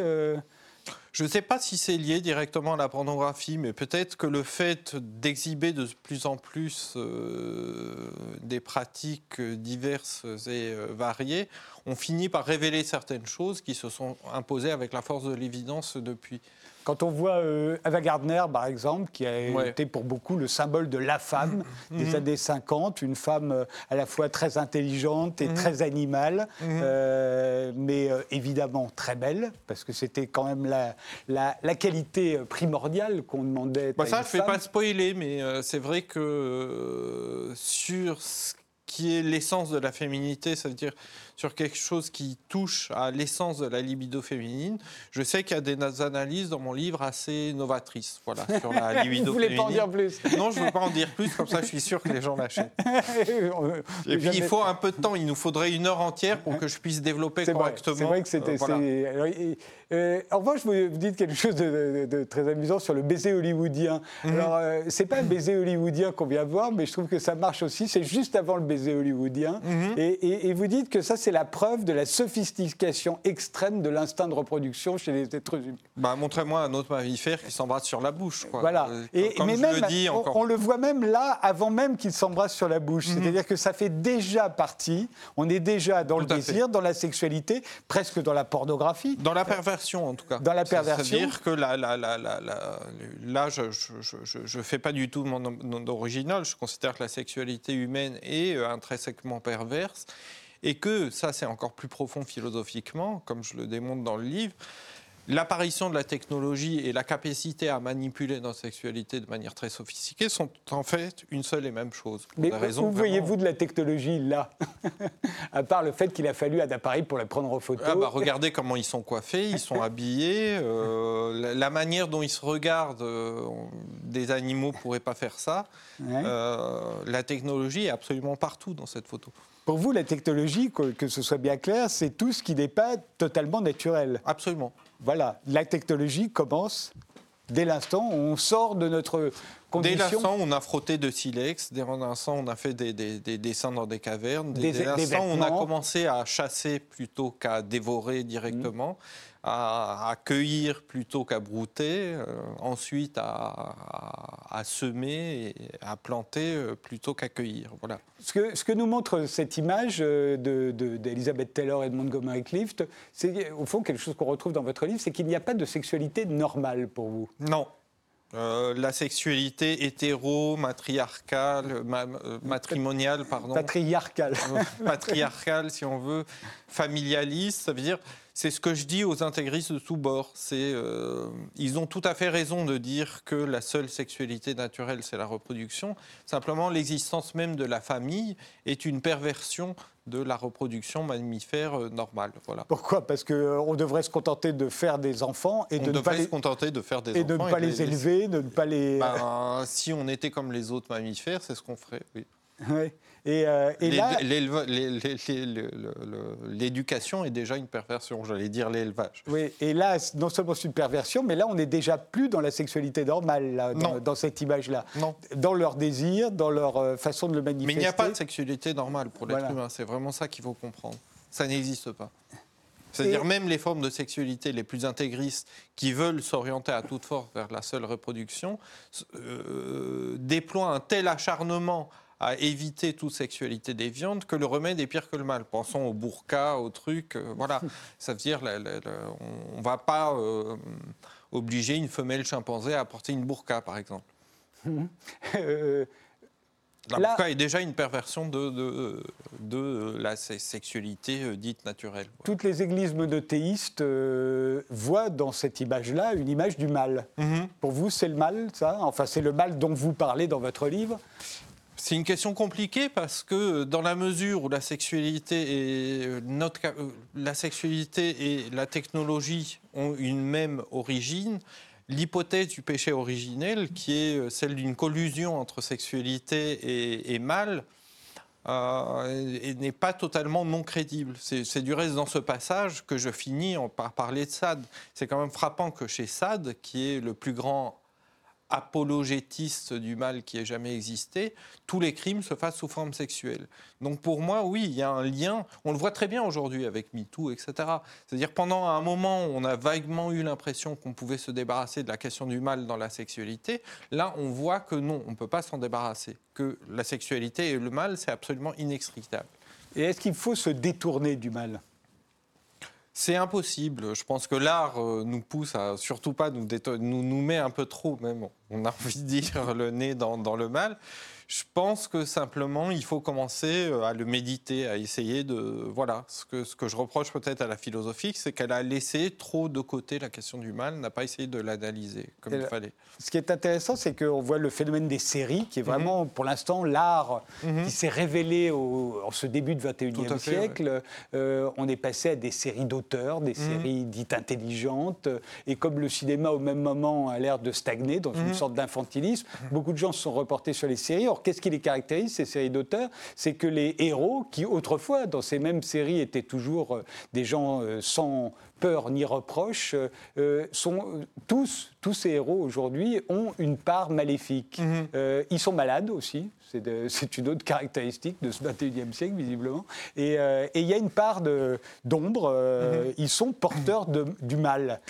je ne sais pas si c'est lié directement à la pornographie, mais peut-être que le fait d'exhiber de plus en plus euh, des pratiques diverses et euh, variées, on finit par révéler certaines choses qui se sont imposées avec la force de l'évidence depuis. Quand on voit euh, Ava Gardner, par exemple, qui a été pour beaucoup le symbole de la femme mmh. des mmh. années 50, une femme euh, à la fois très intelligente et mmh. très animale, euh, mais évidemment très belle, parce que c'était quand même la, la, qualité primordiale qu'on demandait. Bah ça, je ne vais pas spoiler, mais c'est vrai que sur ce qui est l'essence de la féminité, ça veut dire sur quelque chose qui touche à l'essence de la libido féminine. Je sais qu'il y a des analyses dans mon livre assez novatrices voilà, sur la (laughs) libido Vous féminine. Vous voulez pas en dire plus Non, je ne veux pas en dire plus, comme ça je suis sûr que les gens l'achètent. (laughs) Et puis il faut un peu de temps, il nous faudrait une heure entière pour que je puisse développer correctement. C'est vrai que c'était... Euh, euh, en revanche, vous dites quelque chose de, très amusant sur le baiser hollywoodien. Mhm. Alors, euh, c'est pas un baiser hollywoodien qu'on vient voir, mais je trouve que ça marche aussi. C'est juste avant le baiser hollywoodien. Mhm. et, vous dites que ça, c'est la preuve de la sophistication extrême de l'instinct de reproduction chez les êtres humains. Bah, montrez-moi un autre mammifère qui s'embrasse sur la bouche. Voilà. Euh, et, mais même, le dis, on, le voit même là, avant même qu'il s'embrasse sur la bouche. Mhm. C'est-à-dire que ça fait déjà partie. On est déjà dans le désir, dans la sexualité, presque dans la pornographie. Dans la perversion en tout cas. Dans la perversion. C'est-à-dire que là, je ne fais pas du tout mon, original. Je considère que la sexualité humaine est euh, intrinsèquement perverse et que, ça c'est encore plus profond philosophiquement, comme je le démontre dans le livre, l'apparition de la technologie et la capacité à manipuler notre sexualité de manière très sophistiquée sont en fait une seule et même chose. Mais où voyez-vous de la technologie là? À part le fait qu'il a fallu un appareil pour la prendre en photo. Ah bah, regardez comment ils sont coiffés, ils sont habillés. Euh, la, manière dont ils se regardent, euh, des animaux ne pourraient pas faire ça. Euh, la technologie est absolument partout dans cette photo. Pour vous, la technologie, que ce soit bien clair, c'est tout ce qui n'est pas totalement naturel. Absolument. Voilà, la technologie commence dès l'instant où on sort de notre condition. Dès l'instant où on a frotté de silex, dès l'instant où on a fait des, dessins dans des cavernes, dès, l'instant où on a commencé à chasser plutôt qu'à dévorer directement à, cueillir plutôt qu'à brouter, euh, ensuite à, semer et à planter euh, plutôt qu'à cueillir. Voilà. Ce que, ce que, nous montre cette image euh, d'Elizabeth de, Taylor et de Montgomery Clift, c'est au fond quelque chose qu'on retrouve dans votre livre, c'est qu'il n'y a pas de sexualité normale pour vous. Non, la sexualité hétéro, matriarcale, matrimoniale, pardon. Patriarcale. (laughs) patriarcale, si on veut, familialiste, ça veut dire c'est ce que je dis aux intégristes de tous bords. Euh, ils ont tout à fait raison de dire que la seule sexualité naturelle, c'est la reproduction. Simplement, l'existence même de la famille est une perversion de la reproduction mammifère euh, normale. Voilà. Pourquoi? Parce qu'on euh, devrait se contenter de faire des enfants et de ne pas les... se contenter de faire des et De ne pas les, élever, de ne pas les. Ben, si on était comme les autres mammifères, c'est ce qu'on ferait. Oui. Oui. Et, l'éducation est déjà une perversion, j'allais dire l'élevage. Oui, et là, non seulement c'est une perversion, mais là, on n'est déjà plus dans la sexualité normale, dans, cette image-là. Dans leur désir, dans leur euh, façon de le manifester. Mais il n'y a pas de sexualité normale pour l'être humain, c'est vraiment ça qu'il faut comprendre. Ça n'existe pas. C'est-à-dire même les formes de sexualité les plus intégristes qui veulent s'orienter à toute force vers la seule reproduction euh, déploient un tel acharnement à éviter toute sexualité déviante que le remède est pire que le mal. Pensons au burqa, au truc, euh, voilà. (laughs) Ça veut dire, on ne va pas euh, obliger une femelle chimpanzé à porter une burqa, par exemple. (laughs) Euh, la burqa est déjà une perversion de, de, la sexualité dite naturelle. Toutes les églises monothéistes voient dans cette image-là une image du mal. Mhm. Pour vous, c'est le mal, ça? Enfin, c'est le mal dont vous parlez dans votre livre c'est une question compliquée parce que dans la mesure où la sexualité et, euh, euh, la sexualité et la technologie ont une même origine, l'hypothèse du péché originel, qui est euh, celle d'une collusion entre sexualité et, mal, n'est pas totalement non crédible. C'est du reste dans ce passage que je finis par parler de Sade. C'est quand même frappant que chez Sade, qui est le plus grand apologétiste du mal qui ait jamais existé, tous les crimes se fassent sous forme sexuelle. Donc pour moi, oui, il y a un lien, on le voit très bien aujourd'hui avec MeToo, etc. C'est-à-dire pendant un moment, on a vaguement eu l'impression qu'on pouvait se débarrasser de la question du mal dans la sexualité. Là, on voit que non, on ne peut pas s'en débarrasser, que la sexualité et le mal, c'est absolument inextricable. Et est-ce qu'il faut se détourner du mal? C'est impossible. Je pense que l'art euh, nous pousse à surtout pas nous, nous, nous met un peu trop, même, on a envie de dire, le nez dans le mal. Je pense que simplement, il faut commencer euh, à le méditer, à essayer de... Voilà, ce que, ce que je reproche peut-être à la philosophie, c'est qu'elle a laissé trop de côté la question du mal, n'a pas essayé de l'analyser comme il fallait. Ce qui est intéressant, c'est qu'on voit le phénomène des séries, qui est mhm. vraiment, pour l'instant, l'art mhm. qui s'est révélé au, en ce début du 21e siècle. Euh, on est passé à des séries d'auteurs, des mhm. séries dites intelligentes, et comme le cinéma, au même moment, a l'air de stagner dans une sorte d'infantilisme, beaucoup de gens se sont reportés sur les séries qu'est-ce qui les caractérise, ces séries d'auteurs? C'est que les héros, qui autrefois, dans ces mêmes séries, étaient toujours euh, des gens euh, sans peur ni reproche, euh, sont tous, tous ces héros aujourd'hui ont une part maléfique. Mhm. ils sont malades aussi, (laughs) c'est une autre caractéristique de ce 21e siècle, visiblement. Et il y a une part d'ombre. Mhm. Ils sont porteurs de, du mal.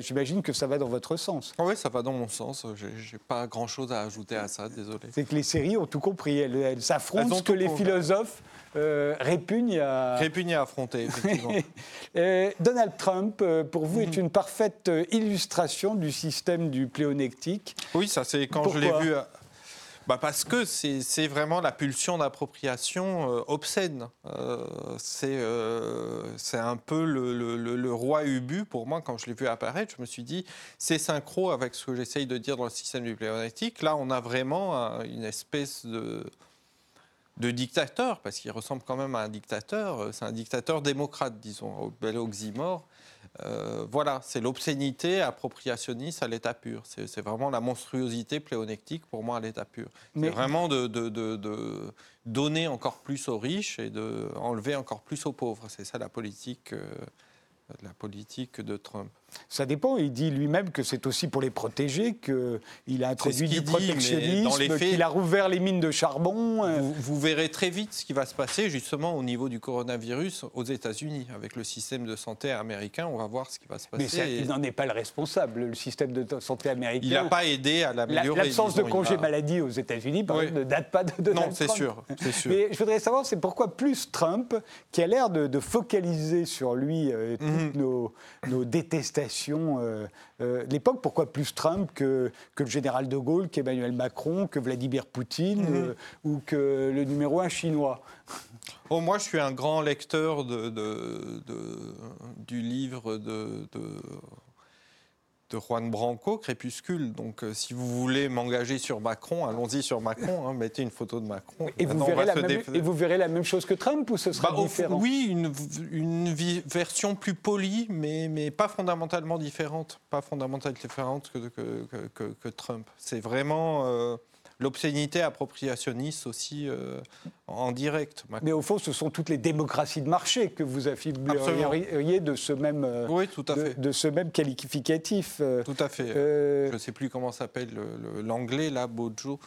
J'imagine que ça va dans votre sens. oui, ça va dans mon sens. Je n'ai pas grand-chose à ajouter à ça, désolé. C'est que les séries ont tout compris. Elles, s'affrontent ce que les philosophes euh, répugnent à... Répugnent à affronter, effectivement. (laughs) Euh, Donald Trump, euh, pour vous, est mhm. une parfaite illustration du système du pléonectique. Oui, ça c'est quand je l'ai vu... Bah parce que c'est vraiment la pulsion d'appropriation obscène. c'est un peu le, le, roi Ubu, pour moi, quand je l'ai vu apparaître, je me suis dit, c'est synchro avec ce que j'essaye de dire dans le système du pléonectique. Là, on a vraiment une espèce de de dictateur, parce qu'il ressemble quand même à un dictateur. Euh, c'est un dictateur démocrate, disons, au bel oxymore. Euh, voilà, c'est l'obscénité appropriationniste à l'état pur. C'est vraiment la monstruosité pléonectique pour moi à l'état pur. C'est vraiment de, de, donner encore plus aux riches et d'enlever encore plus aux pauvres. C'est ça la politique, euh, la politique de Trump. Ça dépend. Il dit lui-même que c'est aussi pour les protéger qu'il a introduit du protectionnisme, qu'il a rouvert les mines de charbon. Euh. Vous, verrez très vite ce qui va se passer justement au niveau du coronavirus aux États-Unis. Avec le système de santé américain, on va voir ce qui va se passer. Mais il n'en est pas le responsable, le système de santé américain. Il n'a pas aidé à l'améliorer. L'absence de congé maladie aux États-Unis, ne date pas de Donald Non, c'est sûr, sûr, Mais je voudrais savoir, c'est pourquoi plus Trump, qui a l'air de, focaliser sur lui euh, toutes mhm. nos, nos détestations euh, euh, l'époque, pourquoi plus Trump que, que, le général de Gaulle, qu'Emmanuel Macron, que Vladimir Poutine mhm. euh, ou que le numéro un chinois? (laughs) Oh, Moi, je suis un grand lecteur de, de, du livre de de Juan Branco, Crépuscule. Donc, euh, si vous voulez m'engager sur Macron, allons-y sur Macron, hein, mettez une photo de Macron. Et vous, verrez la même, et vous, verrez la même, chose que Trump ou ce sera bah, différent? Oui, une, une version plus polie, mais, mais pas fondamentalement différente. Pas fondamentalement différente que, que, que, Trump. C'est vraiment. Euh, l'obscénité appropriationniste aussi euh, en direct. Mais au fond, ce sont toutes les démocraties de marché que vous affirmeriez de ce même, euh, oui, tout à de, fait. de, ce même qualificatif. Tout à fait. Je ne sais plus comment s'appelle l'anglais, là, Bojo.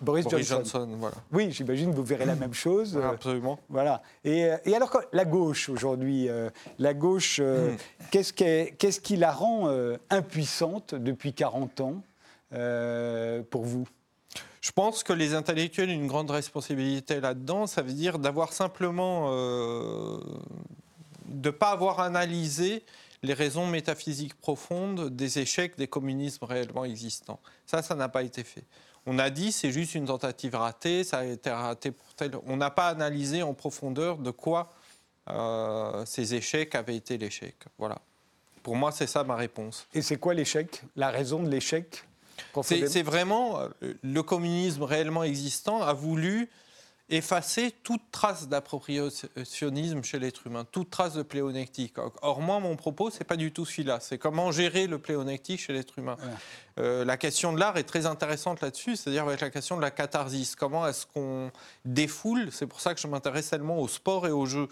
Boris, Johnson. voilà. Oui, j'imagine que vous verrez la même chose. (laughs) absolument. Voilà. Et, et, alors, la gauche aujourd'hui, la gauche, hmm. qu'est-ce qui, qui, la rend impuissante depuis 40 ans pour vous? Je pense que les intellectuels ont une grande responsabilité là-dedans. Ça veut dire d'avoir simplement. Euh, de ne pas avoir analysé les raisons métaphysiques profondes des échecs des communismes réellement existants. Ça, ça n'a pas été fait. On a dit c'est juste une tentative ratée, ça a été raté pour tel. On n'a pas analysé en profondeur de quoi euh, ces échecs avaient été l'échec. Voilà. Pour moi, c'est ça ma réponse. Et c'est quoi l'échec? La raison de l'échec? C'est vraiment euh, le communisme réellement existant a voulu effacer toute trace d'appropriationnisme chez l'être humain, toute trace de pléonectique. Or, moi, mon propos, c'est pas du tout celui-là. C'est comment gérer le pléonectique chez l'être humain. Euh, la question de l'art est très intéressante là-dessus, c'est-à-dire avec la question de la catharsis. Comment est-ce qu'on défoule C'est pour ça que je m'intéresse tellement au sport et au jeu.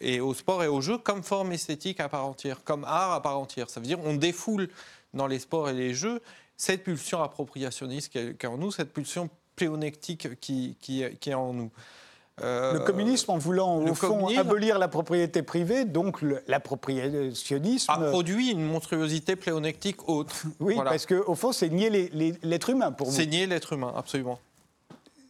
Et au sport et au jeu comme forme esthétique à part entière, comme art à part entière. Ça veut dire on défoule dans les sports et les jeux cette pulsion appropriationniste qui est en nous, cette pulsion pléonectique qui, qui, est en nous. Euh, le communisme, en voulant au fond abolir la propriété privée, donc l'appropriationnisme. a produit une monstruosité pléonectique autre. (laughs) Oui, parce qu'au fond, c'est nier l'être humain pour vous. C'est nier l'être humain, absolument.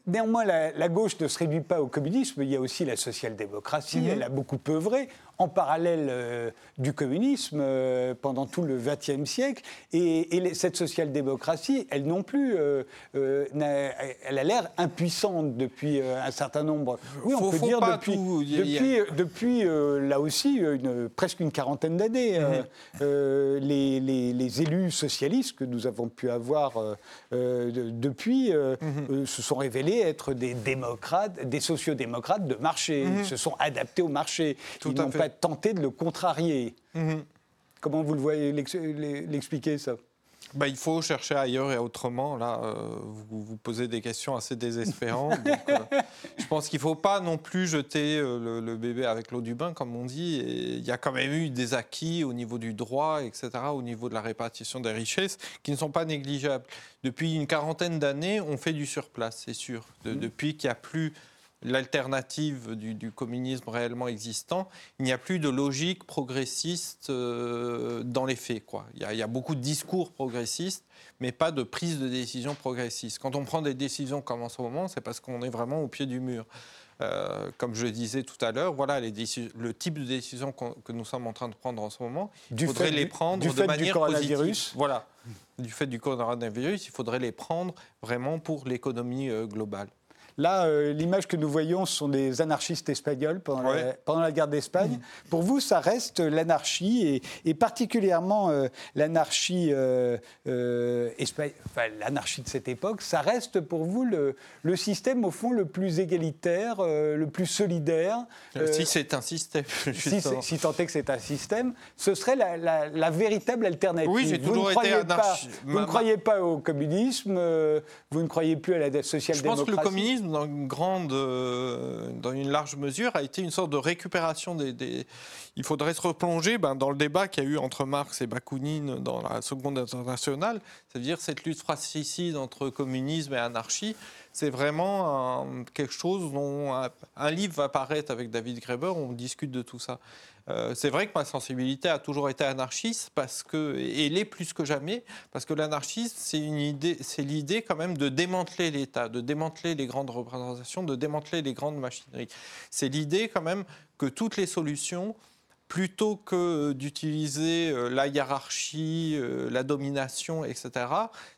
Néanmoins, la, gauche ne se réduit pas au communisme, il y a aussi la social-démocratie, mhm. elle a beaucoup œuvré en parallèle euh, du communisme euh, pendant tout le XXe siècle. Et, cette social-démocratie, elle non plus, euh, elle a l'air impuissante depuis un certain nombre. Oui, on peut dire depuis, depuis, depuis là aussi une, presque une quarantaine d'années. Mhm. Les, les, élus socialistes que nous avons pu avoir depuis mhm. se sont révélés être des démocrates, des sociodémocrates de marché. Ils se sont adaptés au marché. Tout Ils n'ont pas tenter de le contrarier. Mhm. Comment vous le voyez l'expliquer ça? Bah, il faut chercher ailleurs et autrement. Là, euh, vous, vous posez des questions assez désespérantes. (laughs) Euh, je pense qu'il ne faut pas non plus jeter euh, le, bébé avec l'eau du bain, comme on dit. il y a quand même eu des acquis au niveau du droit, etc., au niveau de la répartition des richesses, qui ne sont pas négligeables. Depuis une quarantaine d'années, on fait du surplace, c'est sûr. Mhm. Depuis qu'il n'y a plus l'alternative du, communisme réellement existant, il n'y a plus de logique progressiste euh, dans les faits. Quoi. Il, y a, beaucoup de discours progressistes, mais pas de prise de décision progressiste. Quand on prend des décisions comme en ce moment, c'est parce qu'on est vraiment au pied du mur. Euh, comme je disais tout à l'heure, voilà les le type de décision que nous sommes en train de prendre en ce moment. il faudrait les prendre du de manière du coronavirus. Voilà, du fait du coronavirus, il faudrait les prendre vraiment pour l'économie euh, globale. Là, euh, l'image que nous voyons, ce sont des anarchistes espagnols pendant, la, pendant la, guerre d'Espagne. Mm. Pour vous, ça reste l'anarchie, et, particulièrement euh, l'anarchie euh, enfin, l'anarchie de cette époque, ça reste pour vous le, le, système, au fond, le plus égalitaire, le plus solidaire. si c'est un système. (laughs) si, si, tant est que c'est un système, ce serait la, la, véritable alternative. Oui, j'ai toujours été anarchiste. Vous ne croyez pas au communisme, vous ne croyez plus à la social-démocratie. Je pense que le communisme dans une grande, euh, dans une large mesure, a été une sorte de récupération des. Il faudrait se replonger ben, dans le débat qu'il y a eu entre Marx et Bakounine dans la Seconde Internationale, c'est-à-dire cette lutte fratricide entre communisme et anarchie. C'est vraiment quelque chose dont un, livre va paraître avec David Graeber, on discute de tout ça. Euh, c'est vrai que ma sensibilité a toujours été anarchiste parce que, et l'est plus que jamais, parce que l'anarchisme, c'est une idée, c'est l'idée quand même de démanteler l'État, de démanteler les grandes représentations, de démanteler les grandes machineries. C'est l'idée quand même que toutes les solutions plutôt que d'utiliser euh, la hiérarchie, euh, la domination, etc.,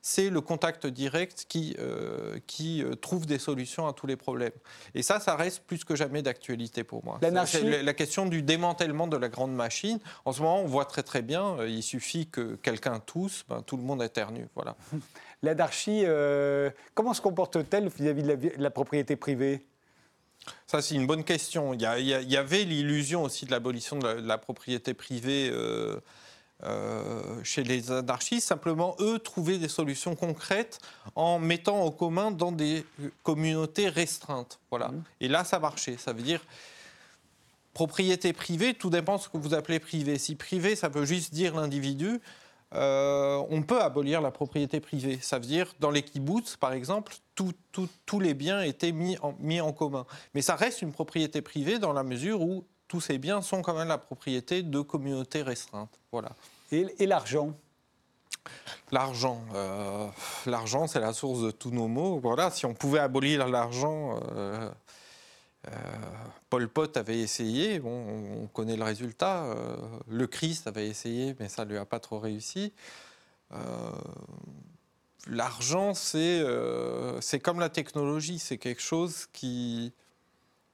c'est le contact direct qui, euh, qui trouve des solutions à tous les problèmes. Et ça, ça reste plus que jamais d'actualité pour moi. C'est la question du démantèlement de la grande machine. En ce moment, on voit très très bien, il suffit que quelqu'un tousse, ben, tout le monde éternue. Voilà. (laughs) L'anarchie, comment se comporte-t-elle vis-à-vis de la propriété privée? Ça, c'est une bonne question. Il y, avait l'illusion aussi de l'abolition de, la propriété privée. Euh, chez les anarchistes. Simplement, eux trouvaient des solutions concrètes en mettant en commun dans des communautés restreintes. Voilà. Mmh. Et là, ça marchait. Ça veut dire propriété privée, tout dépend de ce que vous appelez privé. Si privé, ça veut juste dire l'individu, euh, on peut abolir la propriété privée. Ça veut dire, dans les kibbutz, par exemple, tous les biens étaient mis en, mis en commun. Mais ça reste une propriété privée dans la mesure où tous ces biens sont quand même la propriété de communautés restreintes. Voilà. Et, l'argent? L'argent, euh, l'argent, c'est la source de tous nos maux. Voilà, si on pouvait abolir l'argent, euh, euh, Paul Pot avait essayé, on connaît le résultat. Euh, le Christ avait essayé, mais ça ne lui a pas trop réussi. Euh, l'argent, c'est comme la technologie, c'est quelque chose qui...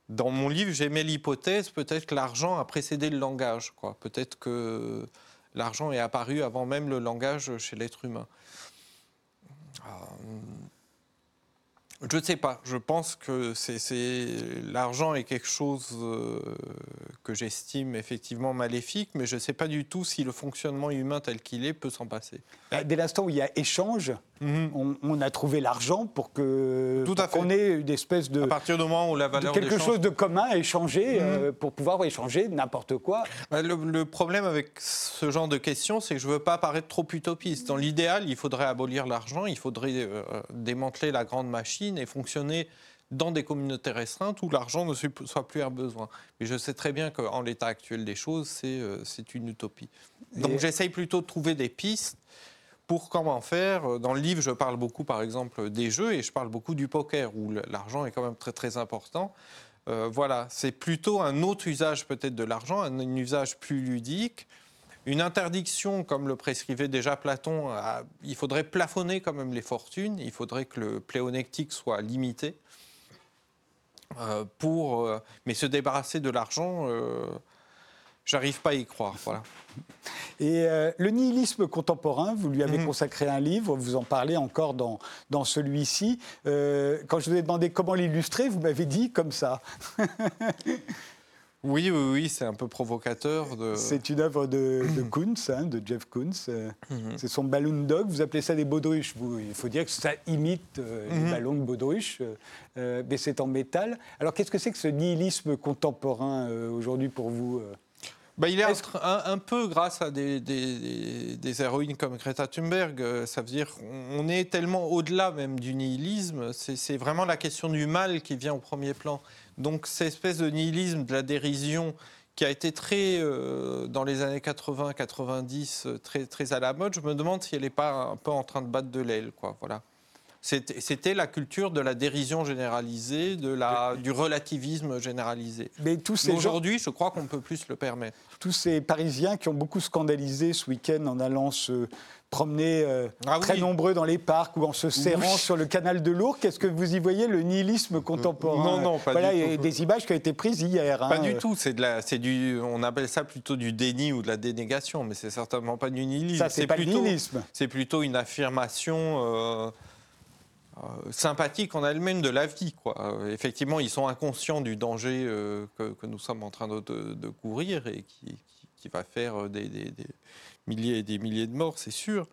Dans mon livre, j'aimais l'hypothèse, peut-être que l'argent a précédé le langage. Peut-être que l'argent est apparu avant même le langage chez l'être humain. Je ne sais pas. Je pense que c'est l'argent est quelque chose euh, que j'estime effectivement maléfique, mais je ne sais pas du tout si le fonctionnement humain tel qu'il est peut s'en passer. Dès l'instant où il y a échange, mhm. on, a trouvé l'argent pour que qu'on ait une espèce de à partir du moment où la valeur quelque chose de commun à échanger euh, pour pouvoir échanger n'importe quoi. Bah, le, problème avec ce genre de questions, c'est que je ne veux pas paraître trop utopiste. Dans l'idéal, il faudrait abolir l'argent, il faudrait euh, démanteler la grande machine et fonctionner dans des communautés restreintes où l'argent ne soit plus un besoin. Mais je sais très bien qu'en l'état actuel des choses, c'est euh, une utopie. Donc j'essaye plutôt de trouver des pistes pour comment faire. Dans le livre, je parle beaucoup, par exemple, des jeux et je parle beaucoup du poker, où l'argent est quand même très très important. Euh, voilà, c'est plutôt un autre usage peut-être de l'argent, un, usage plus ludique. Une interdiction, comme le prescrivait déjà Platon, il faudrait plafonner quand même les fortunes, il faudrait que le pléonectique soit limité. Euh, pour, euh, mais se débarrasser de l'argent, j'arrive pas à y croire. Voilà. Et le nihilisme contemporain, vous lui avez mhm. consacré un livre, vous en parlez encore dans, dans celui-ci. quand je vous ai demandé comment l'illustrer, vous m'avez dit comme ça. (laughs) Oui, oui, oui, c'est un peu provocateur. De... C'est une œuvre de, de (clears throat) Kuntz, hein, de Jeff Koons. Mhm. C'est son Balloon Dog. Vous appelez ça des baudruches. il faut dire que ça imite euh, les mhm. ballons de baudruche, euh, mais c'est en métal. Alors, qu'est-ce que c'est que ce nihilisme contemporain euh, aujourd'hui pour vous bah, il est un, un, peu grâce à des, des, héroïnes comme Greta Thunberg. Ça veut dire qu'on est tellement au-delà même du nihilisme. C'est vraiment la question du mal qui vient au premier plan. Donc cette espèce de nihilisme, de la dérision qui a été très, euh, dans les années 80-90, euh, très, très à la mode, je me demande si elle n'est pas un peu en train de battre de l'aile. Voilà. C'était la culture de la dérision généralisée, de la, du relativisme généralisé. Mais tous aujourd'hui, je crois qu'on ne peut plus le permettre. Tous ces Parisiens qui ont beaucoup scandalisé ce week-end en allant se promener euh, ah très nombreux dans les parcs ou en se serrant sur le canal de l'Our. Qu'est-ce que vous y voyez, le nihilisme contemporain? Non, non, pas voilà, du tout. des images qui ont été prises hier. Pas hein. du tout. C'est de la, c'est du, on appelle ça plutôt du déni ou de la dénégation, mais c'est certainement pas du nihilisme. Ça, c'est pas plutôt, nihilisme. C'est plutôt une affirmation. Euh, sympathique en elle-même de la vie. Quoi. effectivement, ils sont inconscients du danger que, que, nous sommes en train de, de, courir et qui, qui, va faire des, des, milliers et des milliers de morts, c'est sûr.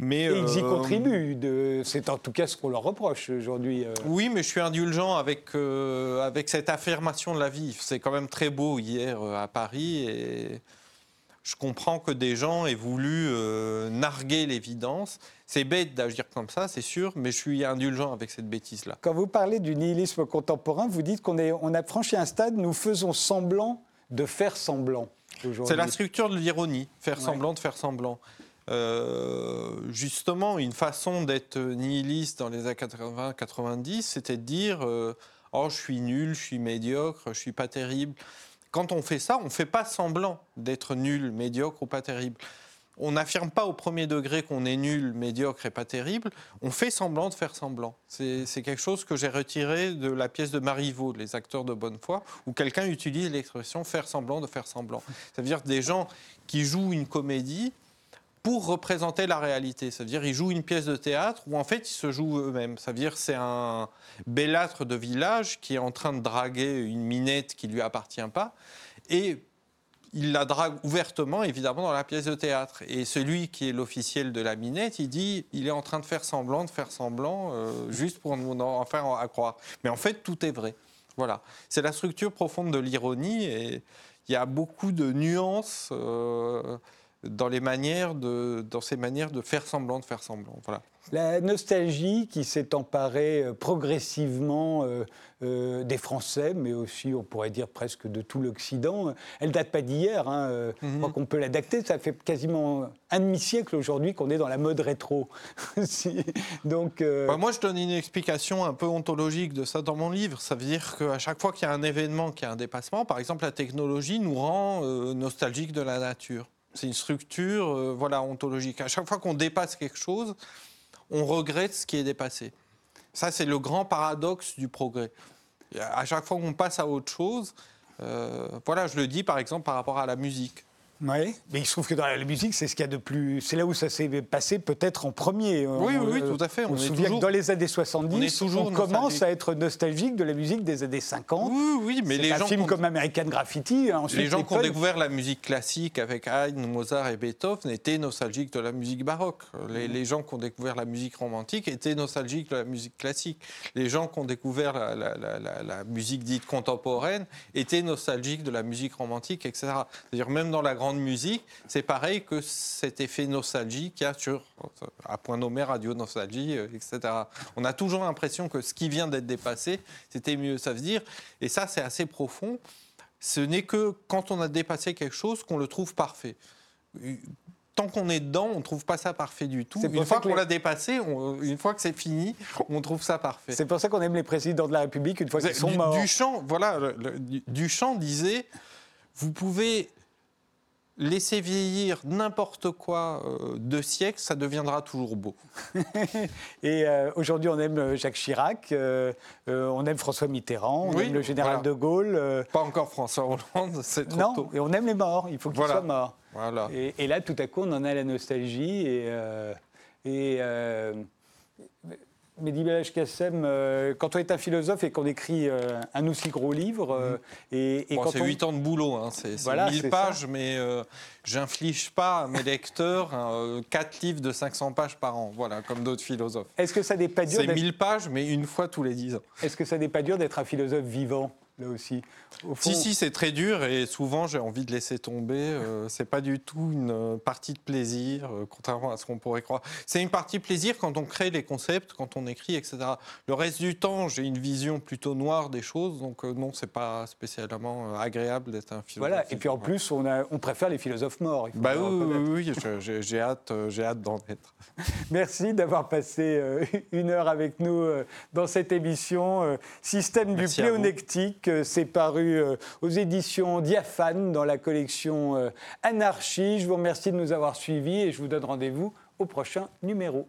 Mais, et ils y euh, contribuent. De... C'est en tout cas ce qu'on leur reproche aujourd'hui. Euh. Oui, mais je suis indulgent avec, euh, avec cette affirmation de la vie. C'est quand même très beau hier à Paris et je comprends que des gens aient voulu narguer l'évidence. C'est bête d'agir comme ça, c'est sûr, mais je suis indulgent avec cette bêtise-là. Quand vous parlez du nihilisme contemporain, vous dites qu'on on a franchi un stade, nous faisons semblant de faire semblant. C'est la structure de l'ironie, faire semblant de faire semblant. Euh, justement, une façon d'être nihiliste dans les années 80-90, c'était de dire euh, Oh, je suis nul, je suis médiocre, je suis pas terrible. Quand on fait ça, on ne fait pas semblant d'être nul, médiocre ou pas terrible on n'affirme pas au premier degré qu'on est nul, médiocre et pas terrible, on fait semblant de faire semblant. C'est quelque chose que j'ai retiré de la pièce de Marivaux, Les acteurs de bonne foi, où quelqu'un utilise l'expression faire semblant de faire semblant. Ça veut dire des gens qui jouent une comédie pour représenter la réalité. Ça veut dire ils jouent une pièce de théâtre où en fait ils se jouent eux-mêmes. Ça veut dire c'est un bellâtre de village qui est en train de draguer une minette qui lui appartient pas et il la drague ouvertement, évidemment, dans la pièce de théâtre. Et celui qui est l'officiel de la minette, il dit il est en train de faire semblant, de faire semblant, euh, juste pour en faire à croire. Mais en fait, tout est vrai. Voilà. C'est la structure profonde de l'ironie et il y a beaucoup de nuances. Euh, dans, les manières de, dans ces manières de faire semblant, de faire semblant. Voilà. La nostalgie qui s'est emparée euh, progressivement euh, euh, des Français, mais aussi, on pourrait dire, presque de tout l'Occident, elle date pas d'hier. Hein, Je crois mhm. qu'on peut l'adapter. Ça fait quasiment un demi-siècle aujourd'hui qu'on est dans la mode rétro. (laughs) Donc, bah, moi, je donne une explication un peu ontologique de ça dans mon livre. Ça veut dire qu'à chaque fois qu'il y a un événement, qu'il y a un dépassement, par exemple, la technologie nous rend nostalgique de la nature. C'est une structure euh, voilà, ontologique. À chaque fois qu'on dépasse quelque chose, on regrette ce qui est dépassé. Ça, c'est le grand paradoxe du progrès. À chaque fois qu'on passe à autre chose, euh, voilà, je le dis par exemple par rapport à la musique. Oui, mais il se trouve que dans la musique, c'est ce qu'il y a de plus. C'est là où ça s'est passé peut-être en premier. Oui, oui, tout à fait. On, se souvient que dans les années 70, on, commence à être nostalgique de la musique des années 50. Oui, oui, mais les un gens. film comme American Graffiti. les gens qui ont découvert la musique classique avec Haydn, Mozart et Beethoven étaient nostalgiques de la musique baroque. Les, gens qui ont découvert la musique romantique étaient nostalgiques de la musique classique. Les gens qui ont découvert la, la musique dite contemporaine étaient nostalgiques de la musique romantique, etc. C'est-à-dire même dans la grande musique, c'est pareil que cet effet nostalgie qu'il y a sur, à point nommé, radio nostalgie, euh, etc. On a toujours l'impression que ce qui vient d'être dépassé, c'était mieux. Ça veut dire, et ça c'est assez profond, ce n'est que quand on a dépassé quelque chose qu'on le trouve parfait tant qu'on est dedans, on ne trouve pas ça parfait du tout. Une fois qu'on l'a dépassé, une fois que c'est fini, (laughs) on trouve ça parfait. C'est pour ça qu'on aime les présidents de la République une fois qu'ils sont morts. Duchamp, voilà, Duchamp disait, vous pouvez laisser vieillir n'importe quoi euh, de siècle, ça deviendra toujours beau. (laughs) et euh, aujourd'hui, on aime euh, Jacques Chirac, on aime François Mitterrand, on aime le général de Gaulle. Pas encore François Hollande, c'est trop non, et on aime les morts, il faut qu'ils soient morts. Voilà. Et, là, tout à coup, on en a la nostalgie et, et Mehdi Belach Kassem, euh, quand on est un philosophe et qu'on écrit euh, un aussi gros livre. Euh, et, c'est 8 ans de boulot, hein, c'est 1000 pages, mais j'inflige pas à mes lecteurs 4 livres de 500 pages par an, voilà, comme d'autres philosophes. Est-ce que ça n'est pas dur C'est 1000 pages, mais une fois tous les 10 ans. Est-ce que ça n'est pas dur d'être un philosophe vivant? Là aussi. Si, si, c'est très dur et souvent j'ai envie de laisser tomber. Euh, c'est pas du tout une euh, partie de plaisir, euh, contrairement à ce qu'on pourrait croire. C'est une partie de plaisir quand on crée les concepts, quand on écrit, etc. Le reste du temps, j'ai une vision plutôt noire des choses, donc non, c'est pas spécialement agréable d'être un philosophe. Voilà, et puis en plus, on, a, on préfère les philosophes morts. Bah oui, oui, oui j'ai hâte, j'ai hâte d'en être. (laughs) Merci d'avoir passé une heure avec nous dans cette émission Système du pléonectique c'est paru euh, aux éditions Diaphane dans la collection euh, Anarchie. Je vous remercie de nous avoir suivis et je vous donne rendez-vous au prochain numéro.